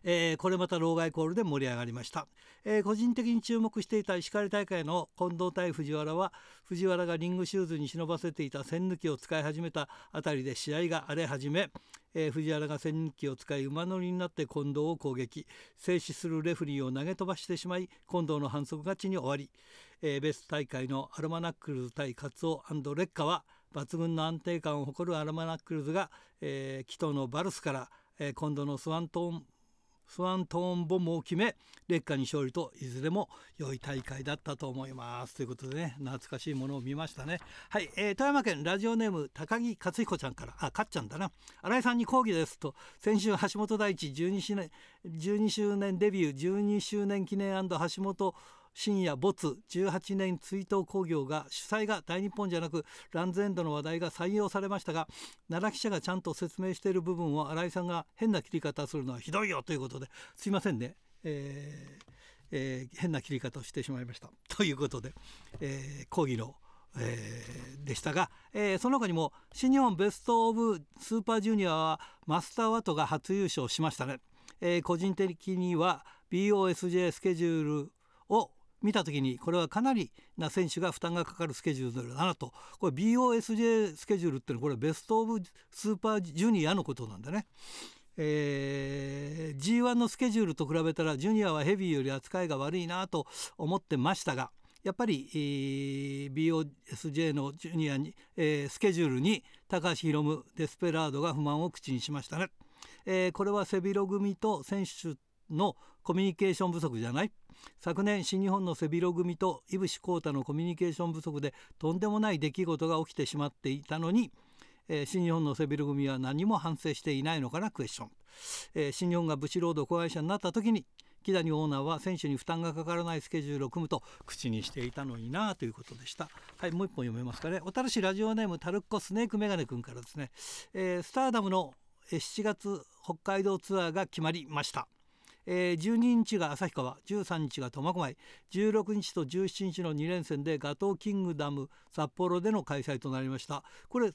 えー、これまた老害コールで盛り上がりました、えー、個人的に注目していた石狩大会の近藤対藤原は藤原がリングシューズに忍ばせていた栓抜きを使い始めたあたりで試合が荒れ始め、えー、藤原が栓抜きを使い馬乗りになって近藤を攻撃。静止するレフリーを投げ飛ばしてしまい近藤の反則勝ちに終わり、えー、ベスト大会のアロマナックルズ対カツオ劣化は抜群の安定感を誇るアロマナックルズが、えー、キトのバルスから、えー、今度のスワントーンスワントーンボムを決め劣化に勝利といずれも良い大会だったと思います。ということでね懐かしいものを見ましたね。はい、えー、富山県ラジオネーム高木克彦ちゃんからあかっちゃんだな。新井さんに抗議です。と先週橋本大地12周年12周年デビュー12周年記念橋本深夜没18年追悼興行が主催が大日本じゃなくランズエンドの話題が採用されましたが奈良記者がちゃんと説明している部分を新井さんが変な切り方するのはひどいよということですいませんね、えーえー、変な切り方をしてしまいました。<laughs> ということで、えー、講義のえー、でしたが、えー、その他にも新日本ベスト・オブ・スーパージュニアはマスター・ワトが初優勝しましたね、えー、個人的には BOSJ スケジュールを見た時にこれはかなりな選手が負担がかかるスケジュールだなとこれ BOSJ スケジュールってのはこれベスト・オブ・スーパージュニアのことなんだね。えー、G1 のスケジュールと比べたらジュニアはヘビーより扱いが悪いなと思ってましたがやっぱり、えー、BOSJ のジュニアに、えー、スケジュールに高橋宏夢デスペラードが不満を口にしましたね。えー、これは背広組と選手のコミュニケーション不足じゃない？昨年新日本の背広組と井伏浩太のコミュニケーション不足でとんでもない出来事が起きてしまっていたのに、えー、新日本の背広組は何も反省していないのかなクエスチョン、えー、新日本がブシロード子会社になった時に木谷オーナーは選手に負担がかからないスケジュールを組むと口にしていたのになということでした。はいもう一本読めますかね。小樽市ラジオネームタルッコスネークメガネ君からですね、えー、スターダムの7月北海道ツアーが決まりました。えー、12日が旭川13日が苫小牧16日と17日の2連戦でガトーキングダム札幌での開催となりました。これ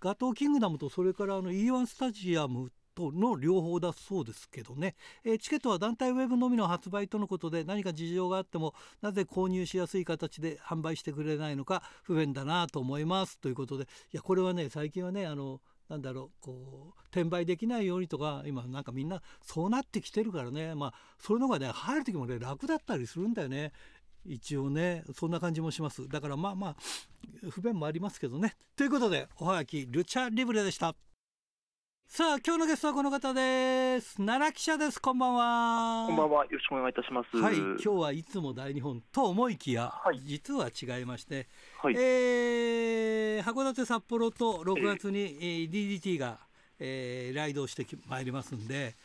ガトーキングダムとそれからあの E1 スタジアムとの両方だそうですけどね、えー、チケットは団体ウェブのみの発売とのことで何か事情があってもなぜ購入しやすい形で販売してくれないのか不便だなと思います。ということでいやこれはね最近はねあのなんだろうこう転売できないようにとか今なんかみんなそうなってきてるからね。まあそれの方がね入る時もね楽だったりするんだよね。一応ねそんな感じもします。だからまあまあ不便もありますけどね。ということでおはがきルチャリブレでした。さあ今日のゲストはこの方です。奈良記者です。こんばんは。こんばんは。よろしくお願いいたします。はい。今日はいつも大日本と思いきや、はい、実は違いまして、はい、えー、函館札幌と6月に、えー、DDT が、えー、ライドしてまいりますんで、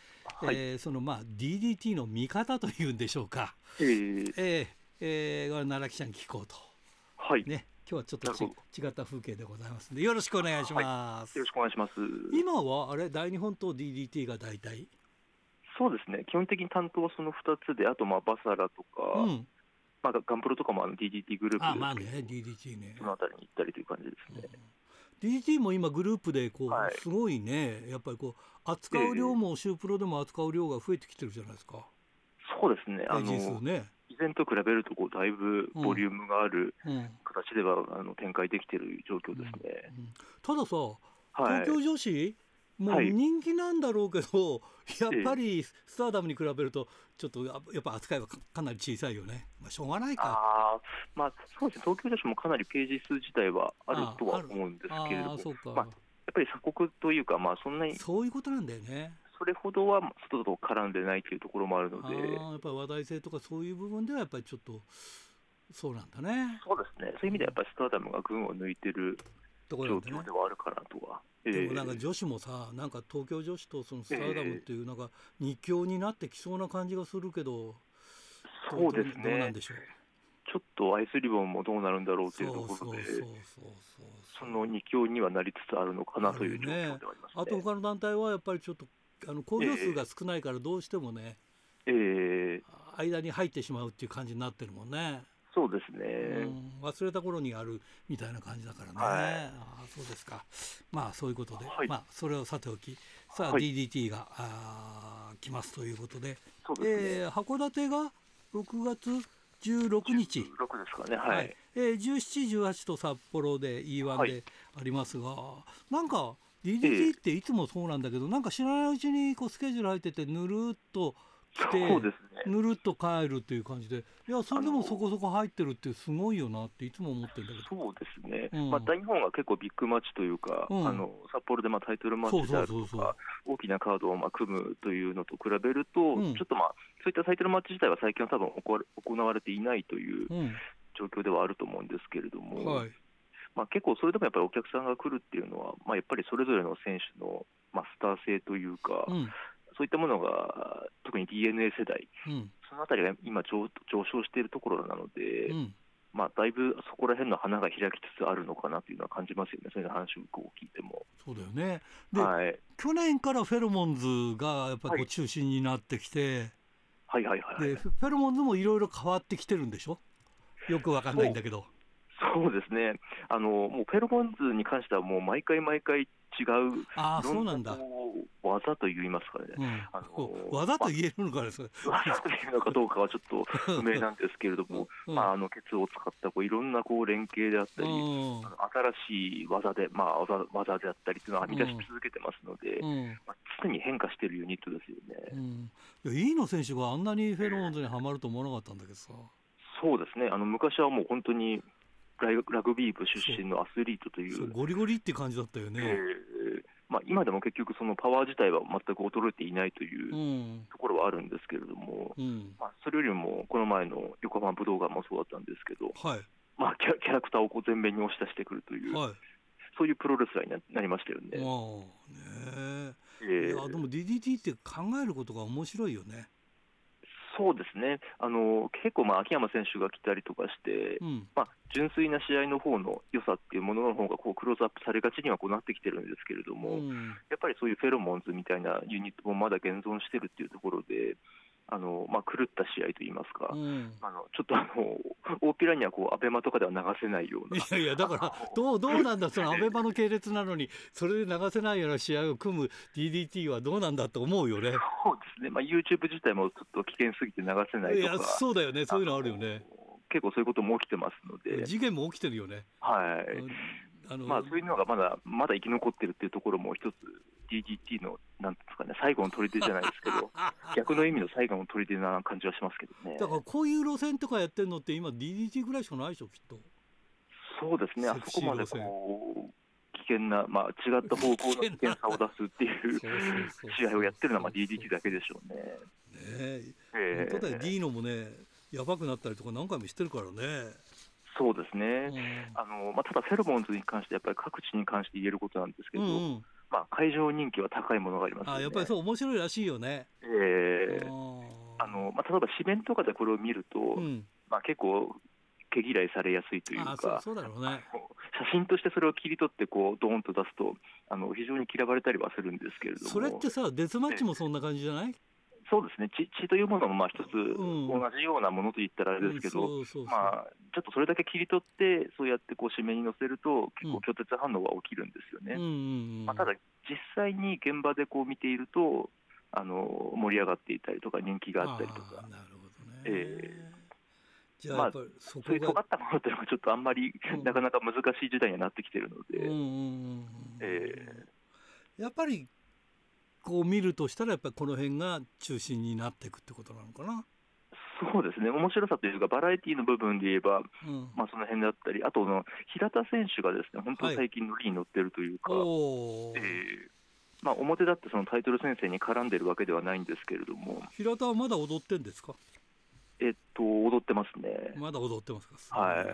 はい、えー、そのまあ DDT の見方というんでしょうか、えー、えー、えー、奈良記者に聞こうと。はい。ね今日はちょっと違った風景でございますのでよろしくお願いします、はい、よろしくお願いします。今はあれ大日本と DDT が大体？そうですね。基本的に担当はその2つであとまあバサラとか、うん、まあ、ガンプロとかもあの DDT グループであまあね DDT ね。そのあたりに行ったりという感じですね、うん、DDT も今グループでこう、はい、すごいね。やっぱりこう扱う量もシュープロでも扱う量が増えてきてるじゃないですか、そうですね。あのね以前と比べるとこうだいぶボリュームがある形では、あの展開できている状況ですね、うんうん、たださ東京女子、もう人気なんだろうけど、は <laughs> い、やっぱりスターダムに比べると、ちょっとやっぱ扱いはかなり小さいよね、まあ、しょうがないか。あまあ、そうですね、東京女子もかなりページ数自体はあるとは思うんですけれども、まあ、やっぱり鎖国というか、まあ、そんなに。そういうことなんだよね。それほどは外と絡んでないというところもあるので、やっぱり話題性とかそういう部分ではやっぱりちょっとそうなんだね。そうですね。そういう意味ではやっぱりスターダムが群を抜いてる状況ではあるかなとは。でもなんか女子もさ、なんか東京女子とそのスターダムっていうなんか二強になってきそうな感じがするけど、そうですね。どうなんでしょう？ちょっとアイスリボンもどうなるんだろうというところで、その二強にはなりつつあるのかなという状況ではありますね。あと他の団体はやっぱりちょっとあの興行数が少ないからどうしてもね、えー、間に入ってしまうっていう感じになってるもんね。そうですね、うん、忘れた頃にあるみたいな感じだからね、はい、あそうですか。まあそういうことで、はい、まあそれをさておき。さあ、はい、DDT があ来ますということで。ね、えー、函館が6月16日。16ですかね。はい、はい、えー、1718と札幌で E1 でありますが、なんか DDT っていつもそうなんだけど、なんか知らないうちにこうスケジュール入っててぬるっと来て、ね、ぬるっと帰るっていう感じで、いや、それでもそこそこ入ってるってすごいよなっていつも思ってるんだけど。そうですね、うん、まあ、大日本が結構ビッグマッチというか、うん、あの札幌でまあタイトルマッチであるとか、大きなカードをまあ組むというのと比べると、うん、ちょっとまあ、そういったタイトルマッチ自体は最近は多分行われていないという状況ではあると思うんですけれども。はいまあ、結構それでもやっぱりお客さんが来るっていうのは、まあ、やっぱりそれぞれの選手の、まあ、スター性というか、うん、そういったものが特に DNA 世代、うん、そのあたりが今上、上昇しているところなので、うん、まあ、だいぶそこら辺の花が開きつつあるのかなというのは感じますよね、そういう話を聞いても。そうだよね。で、はい、去年からフェロモンズがやっぱりこう中心になってきて、はい、はいはいはい。でフェロモンズもいろいろ変わってきてるんでしょ？よくわかんないんだけど。そうですね、あのもうフェロモンズに関しては、もう毎回毎回違う、あそうなんだ。技といいますかね、うん、あの技と言えるのかです <laughs> 技と言えるのかどうかはちょっと <laughs> 不明なんですけれども、うん、まあ、あのケツを使ったこういろんなこう連携であったり、うん、新しい技で、まあ、技技であったりというのを編み出し続けてますので、まあ、常に変化しているユニットですよね。いや飯野選手があんなにフェロモンズにはまると思わなかったんだけどさ。そうですね。あの昔はもう本当にラグビー部出身のアスリートという。ゴリゴリって感じだったよね、えーまあ、今でも結局、そのパワー自体は全く衰えていないというところはあるんですけれども、うん、まあ、それよりもこの前の横浜武道館もそうだったんですけど、はい。まあ、キャラクターをこう前面に押し出してくるという、はい、そういうプロレスラーになりましたよね。ねえー、いやでも DDT って考えることが面白いよね。そうですね、あの結構、まあ、秋山選手が来たりとかして、うん、まあ、純粋な試合の方の良さっていうものの方がこがクローズアップされがちにはこうなってきてるんですけれども、うん、やっぱりそういうフェロモンズみたいなユニットもまだ現存してるっていうところで、あのまあ、狂った試合といいますか、うん、あのちょっとあの <laughs> 大っぴらにはこうアベマとかでは流せないような。いやいや、だからどうどうなんだ、そのアベマの系列なのに、それで流せないような試合を組む DDT はどうなんだと思うよね。そうですね、まあ、YouTube 自体もちょっと危険すぎて流せないとか、いやそうだよね、そういうのあるよね。結構そういうことも起きてますので。事件も起きてるよね。はい。あのまあ、そういうのがまだまだ生き残ってるっていうところも一つ DGT のなんですかね最後の砦じゃないですけど <laughs> 逆の意味の最後の砦な感じはしますけどね。だからこういう路線とかやってるのって今 DDT ぐらいしかないでしょきっと。そうですねあそこまでこう危険な、まあ、違った方向の危険さを出すっていう試合をやってるのはまあ DDT だけでしょうね。ねえ。えー、本当だよ D のもねやばくなったりとか何回もしてるからね。そうですね、あのまあ、ただ、フェロモンズに関して、やっぱり各地に関して言えることなんですけど、うんうん、まあ、会場人気は高いものがあります、ね、あやっぱりそう、面白いらしいよね。えー。あのまあ、例えば紙面とかでこれを見ると、うん、まあ、結構、毛嫌いされやすいというか、そうだろうね、写真としてそれを切り取ってこう、ドーンと出すとあの、非常に嫌われたりはするんですけれども。それってさ、デスマッチもそんな感じじゃない、そうですね。血血というものもまあ一つ同じようなものといったらあれですけど、まあ、ちょっとそれだけ切り取って、そうやってこう締めに載せると、結構拒絶反応が起きるんですよね。まあ、ただ、実際に現場でこう見ていると、あの盛り上がっていたりとか、人気があったりとか。なるほどね、えーじゃあ、まあ、そういう尖ったものっていうのは、ちょっとあんまり、うん、なかなか難しい時代にはなってきてるので、え。やっぱりこう見るとしたらやっぱりこの辺が中心になっていくってことなのかな。そうですね、面白さというか、バラエティーの部分で言えば、うん、まあ、その辺だったり、あとの平田選手がですね本当、最近のリーに乗ってるというか、はい、えー、まあ、表だってそのタイトル先生に絡んでるわけではないんですけれども、平田はまだ踊ってんですか？えっと、踊ってますね。まだ踊ってますか、はい、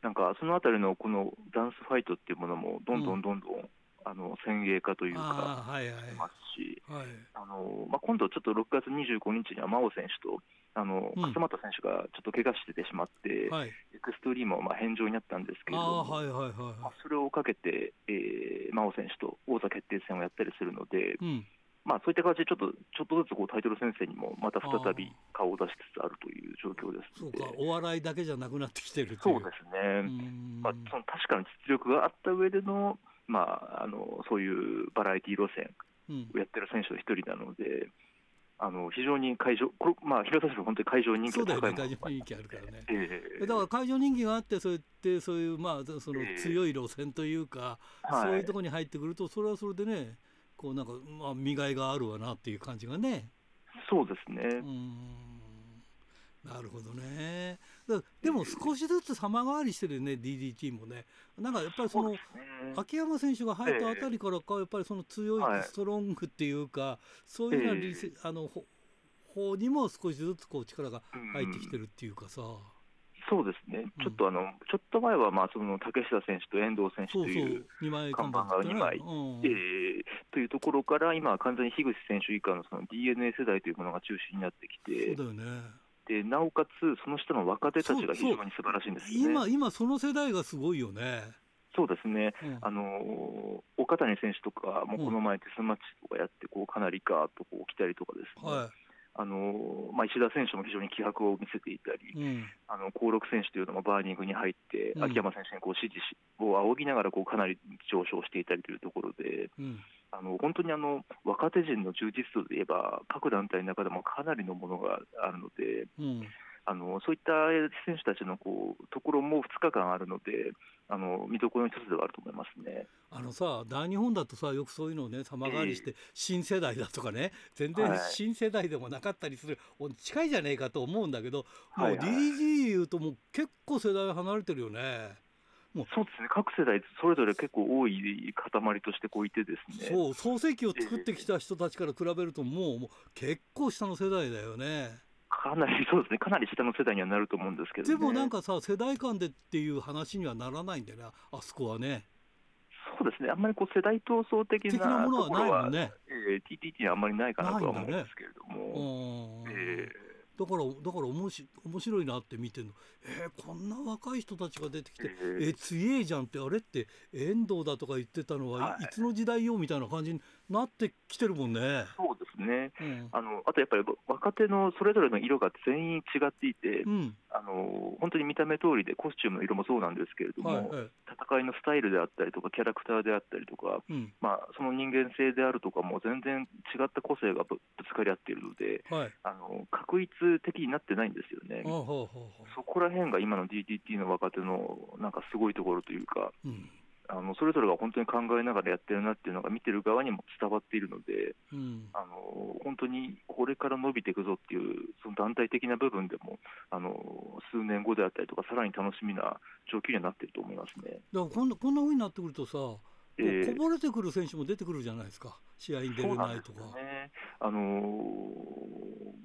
なんかそのあたりのこのダンスファイトっていうものも、どんどんどんどんあの先鋭化というか、はいはい、ますし、はい。あのまあ、今度、ちょっと6月25日には真央選手とあの、うん、勝俣選手がちょっと怪我しててしまって、はい、エクストリームはまあ返上になったんですけれども、はいはいはいまあ、それをかけて、えー、真央選手と王座決定戦をやったりするので、うん。まあ、そういった形でちょっとちょっとずつこうタイトル先生にもまた再び顔を出しつつあるという状況ですそうかお笑いだけじゃなくなってきてるそうですね、まあ、その確かに実力があった上でのまあ、あのそういうバラエティ路線をやってる選手の一人なので、うん、あの非常に会場、これまあ、平田選手、本当に会場人気が高い会場人気あるからね、えー、だから会場人気があって、そうやってそういう、まあ、その強い路線というか、えー、そういうところに入ってくると、それはそれでね、こうなんか、まあ、見がいがあるわなっていう感じがね。そうですね。なるほどね。でも少しずつ様変わりしてるね、DDT もね。なんかやっぱりその、ね、秋山選手が入ったあたりからか、やっぱりその強いストロングっていうか、はい、そういうようなリセ、あの方にも少しずつこう力が入ってきてるっていうかさ。そうですね、ちょっとあの、ちょっと前はまあその竹下選手と遠藤選手という看板が2枚、うえというところから、今は完全に樋口選手以下のその DNA 世代というものが中心になってきて、そうだよねでなおかつ、その下の若手たちが非常に素晴らしいんです、ね、今、今、その世代がすごいよね。そうですね、うん、あの岡谷選手とかもこの前、テスマッチとかやって、こうかなりガーッとこう来たりとかですね、はい。あのまあ、石田選手も非常に気迫を見せていたり、うん、あの興梠選手というのもバーニングに入って、うん、秋山選手にこう支持を仰ぎながらこうかなり上昇していたりというところで、うん、あの本当にあの若手陣の充実度で言えば、各団体の中でもかなりのものがあるので。あのそういった選手たちのこうところも2日間あるので、あの見どころの一つではあると思いますねあのさ、大日本だとさ、よくそういうのをね、様変わりして、新世代だとかね、全然新世代でもなかったりする、はい、近いじゃねえかと思うんだけど、もう DG 言うと、もう結構世代離れてるよね。もうそうですね、各世代、それぞれ結構多い塊としてこういてですね。そう、創世記を作ってきた人たちから比べると、もう、もう結構下の世代だよね。かなりそうですね、かなり下の世代にはなると思うんですけど、ね、でもなんかさ、世代間でっていう話にはならないんだよね、あそこはね。そうですね、あんまりこう世代闘争的なものはないもんね。えー、TTT にはあんまりないかなとは思うんですけれども。ねえーだからだから面白面白いなって見てるの。えー、こんな若い人たちが出てきて「えー、強えじゃん」ってあれって遠藤だとか言ってたのは、はい、いつの時代よみたいな感じになってきてるもんね。そうですね、うん、あのあとやっぱり若手のそれぞれの色が全員違っていて、うん、あの本当に見た目通りでコスチュームの色もそうなんですけれども、はいはい、戦いのスタイルであったりとかキャラクターであったりとか、うん、まあ、その人間性であるとかも全然違った個性がぶつかり合っているので、はい、あの確一的になってないんですよね。そこら辺が今の DTT の若手のなんかすごいところというか。うんあのそれぞれが本当に考えながらやってるなっていうのが見てる側にも伝わっているので、うん、あの本当にこれから伸びていくぞっていうその団体的な部分でもあの数年後であったりとかさらに楽しみな状況にはなってると思いますね。だからこんなこんな風になってくるとさ、えー、こぼれてくる選手も出てくるじゃないですか。試合に出れないとか。ね、あのー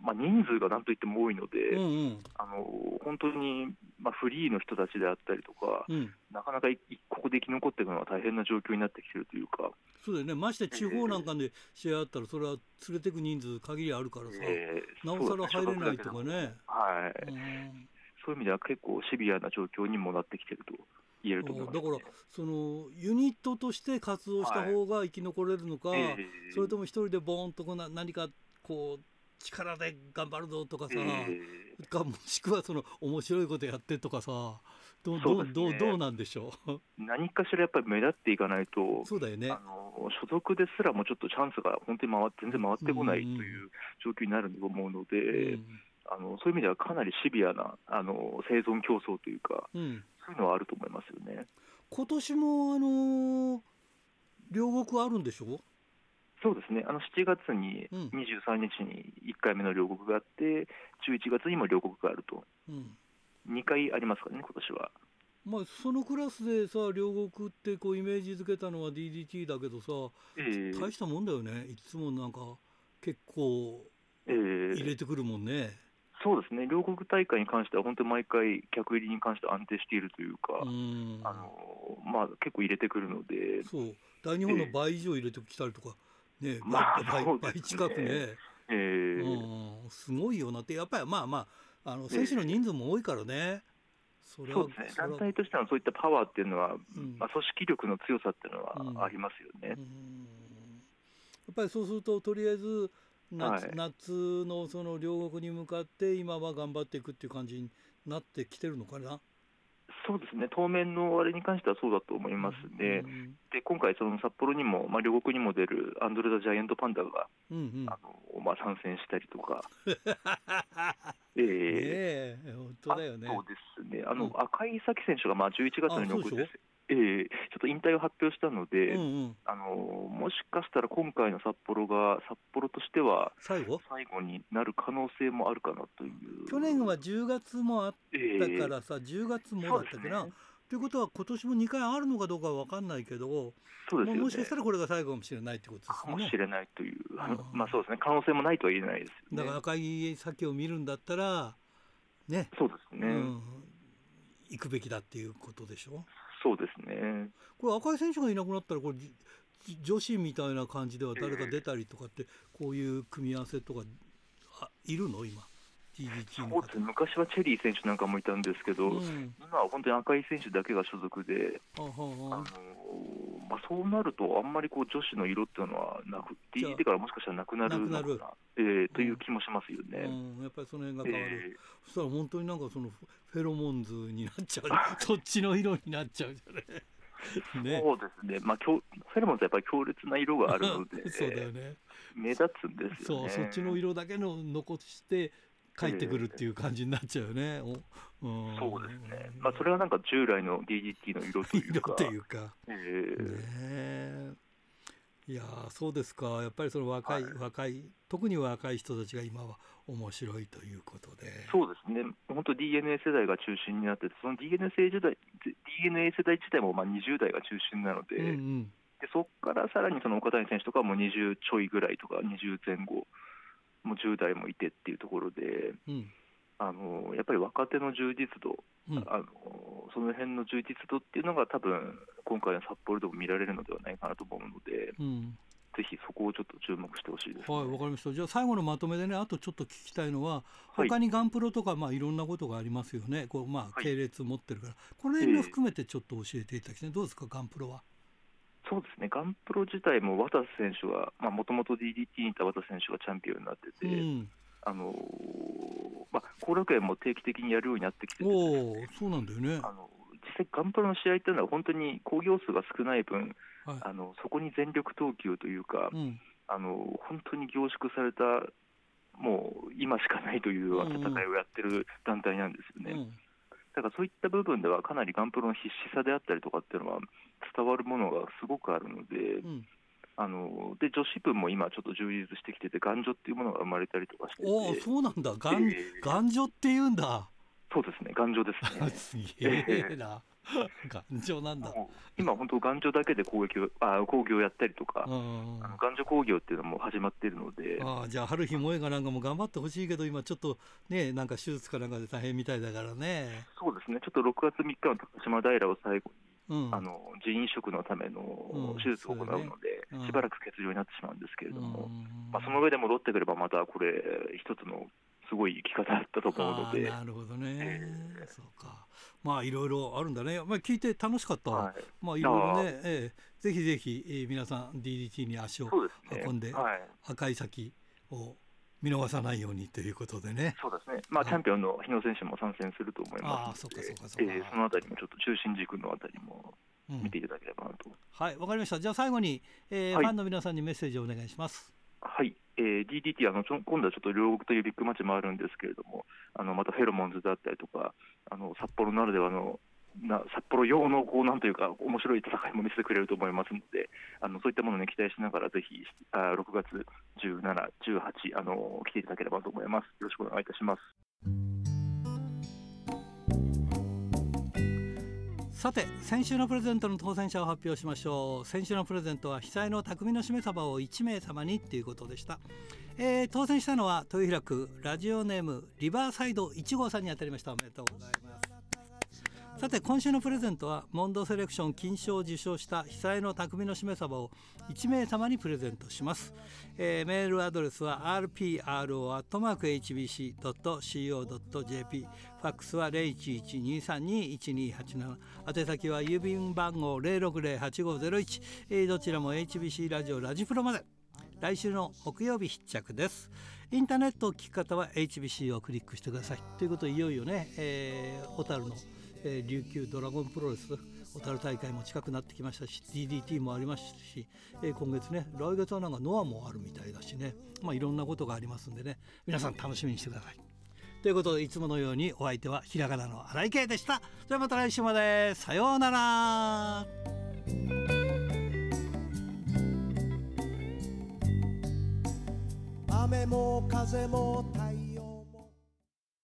まあ、人数がなんといっても多いので、うんうん、あの本当に、まあ、フリーの人たちであったりとか、うん、なかなかここで生き残っていくのは大変な状況になってきてるというか。そうだよね、まして地方なんかで試合あったら、それは連れていく人数、限りあるからさ、えー、なおさら入れないとかね。はい、うん、そういう意味では結構シビアな状況にもなってきてると。言えると思います、ね、だからそのユニットとして活動した方が生き残れるのか、はいえー、それとも一人でボーンとこな何かこう力で頑張るぞとかさ、えー、かもしくはその面白いことやってとかさどう、ね、どうどうどうなんでしょう？何かしらやっぱり目立っていかないとそうだよね。あの所属ですらもちょっとチャンスが本当に回全然回ってこないという状況になると思うので、うん、あのそういう意味ではかなりシビアなあの生存競争というか、うん、そういうのはあると思いますよね。今年もあの両国あるんでしょ？そうですね、あの7月に23日に1回目の両国があって、11月にも両国があると、うん、2回ありますからね、今年は。まあ、そのクラスでさ、両国ってこうイメージづけたのは DDT だけどさ、えー、大したもんだよね、いつもなんか、結構入れてくるもんね。えー、そうですね、両国大会に関しては、本当に毎回、客入りに関しては安定しているというか、うあのまあ、結構入れてくるので。そう。大日本の倍以上入れてきたりとか。えーね、まあ、倍倍近くね、えー、うん、すごいよなって、やっぱりまあまあ、あの選手の人数も多いからね。そそうですね、団体としてのそういったパワーっていうのは、うん、まあ、組織力の強さっていうのはありますよね、うん、やっぱりそうすると、とりあえず夏はい、夏のその両国に向かって、今は頑張っていくっていう感じになってきてるのかな？そうですね、当面のあれに関してはそうだと思いますね、うん、で今回、その札幌にも、まあ、両国にも出るアンドレ・ザ・ジャイアント・パンダが、うんうん、あのまあ、参戦したりとか、<laughs> えー、本当だよね。そうですね、あの、うん、赤井咲選手がまあ11月の両国です。ええー、ちょっと引退を発表したので、うんうん、あのもしかしたら今回の札幌が札幌としては最後？最後になる可能性もあるかなという。去年は10月もあったからさ、えー、10月もだったっけな？ということは今年も2回あるのかどうかは分かんないけどそうです、ね、もしかしたらこれが最後かもしれないってことですね。かもしれないという、まあそうですね、可能性もないとは言えないです、ね、だから赤い先を見るんだったら、ね、そうですね、うん、行くべきだっていうことでしょ？そうですね。これ赤い選手がいなくなったらこれ女子みたいな感じでは誰か出たりとかって、こういう組み合わせとかあいるの？今 TG そうです昔はチェリー選手なんかもいたんですけど、うん、今は本当に赤い選手だけが所属で、あのまあ、そうなると、あんまりこう女子の色っていうのはなく、TGT からもしかしたらなくなるのかな。なえー、という気もしますよね、うん、やっぱりその辺が変わる、えー、そしたら本当になんかそのフェロモンズになっちゃう、<laughs> そっちの色になっちゃうじゃない。ね、<laughs> そうですね、まあ、フェロモンズはやっぱり強烈な色があるので、<laughs> そうだよね。目立つんですよね。そうそっちの色だけの残して帰ってくるっていう感じになっちゃうよね。うん、そうですね。まあそれはなんか従来の DDT の色というか。色いうか。えー、ねいやそうですか。やっぱりその若い、はい、若い特に若い人たちが今は面白いということで。そうですね。本当 DNA 世代が中心になってその DNA 世代 DNA 世代自体もまあ20代が中心なので。うんうんでそこからさらにその岡谷選手とかも20ちょいぐらいとか20前後もう10代もいてっていうところで、うん、あのやっぱり若手の充実度、うん、あのその辺の充実度っていうのが多分今回の札幌でも見られるのではないかなと思うので。うんぜひそこをちょっと注目してほしいです、ね、はい、わかりました。じゃあ最後のまとめでね、あとちょっと聞きたいのは、他にガンプロとか、まあいろんなことがありますよね。こうまあ系列持ってるから、はい、この辺も含めてちょっと教えていただきたい。どうですか、ガンプロは？そうですね、ガンプロ自体も渡瀬選手は、もともと DDT にいた渡瀬選手がチャンピオンになってて、うん、あのまあ、後楽園も定期的にやるようになってきてて、そうなんだよね。あの実際、ガンプロの試合っていうのは、本当に興行数が少ない分、はい、あのそこに全力投球というか、うん、あの本当に凝縮された、もう今しかないというような戦いをやってる団体なんですよね。うんだからそういった部分ではかなりガンプロの必死さであったりとかっていうのは伝わるものがすごくあるので、うん、あので女子部も今ちょっと充実してきてて頑女っていうものが生まれたりとかしてて。おそうなんだ。頑,、えー、頑女っていうんだ。そうですね。頑女ですね。<laughs> すげえな、<laughs> 頑丈なんだ。今、本当、頑丈だけで攻撃をあ工業やったりとか、頑丈工業っていうのも始まっているので、あじゃあ、春日萌えがなんかも頑張ってほしいけど、今、ちょっとね、なんか手術かなんかで大変みたいだからね。そうですね、ちょっと6月3日の高島平を最後に、うん、あの人員食のための手術を行うので、うんね。うん、しばらく欠場になってしまうんですけれども、まあ、その上で戻ってくれば、またこれ、一つのすごい生き方だったと思うので。なるほどね、えー、そうか。まあいろいろあるんだね、まあ、聞いて楽しかった、はい、まあいろいろね、えー、ぜひぜひ、えー、皆さん DDT に足を運んで、ねはい、赤い先を見逃さないようにということでね。そうですね。まあ、チャンピオンの日野選手も参戦すると思いますので、あそかそかそえー、そのあたりもちょっと中心軸のあたりも見ていただければなと。うん、はい、わかりました。じゃあ最後に、えー、はい、ファンの皆さんにメッセージをお願いします。はい。えー、DDT あの、今度はちょっと両国というビッグマッチもあるんですけれども、あのまたフェロモンズだったりとか、あの札幌ならではのな札幌用のこうなんというか面白い戦いも見せてくれると思いますので、あのそういったものに期待しながらぜひあ6月17、18あの来ていただければと思います。よろしくお願いいたします。さて先週のプレゼントの当選者を発表しましょう。先週のプレゼントは被災の匠のしめ鯖を1名様にっていうことでした、えー、当選したのは豊平区ラジオネームリバーサイド1号さんに当たりました。おめでとうございます。さて今週のプレゼントはモンドセレクション金賞を受賞した被災の匠のしめ鯖を1名様にプレゼントします、えー、メールアドレスは rpro.hbc.co.jp ファックスは0112321287宛先は郵便番号0608501、えー、どちらも HBC ラジオラジプロまで。来週の木曜日必着です。インターネットを聞く方は HBC をクリックしてください。ということでいよいよね、えー、小樽の「えー、琉球ドラゴンプロレス小樽大会も近くなってきましたし DDT もありますし、えー、今月ね来月はなんかノアもあるみたいだしね、まあ、いろんなことがありますんでね皆さん楽しみにしてください。ということでいつものようにお相手はひらがなの荒井圭でした。それまた来週までさようなら。雨も風も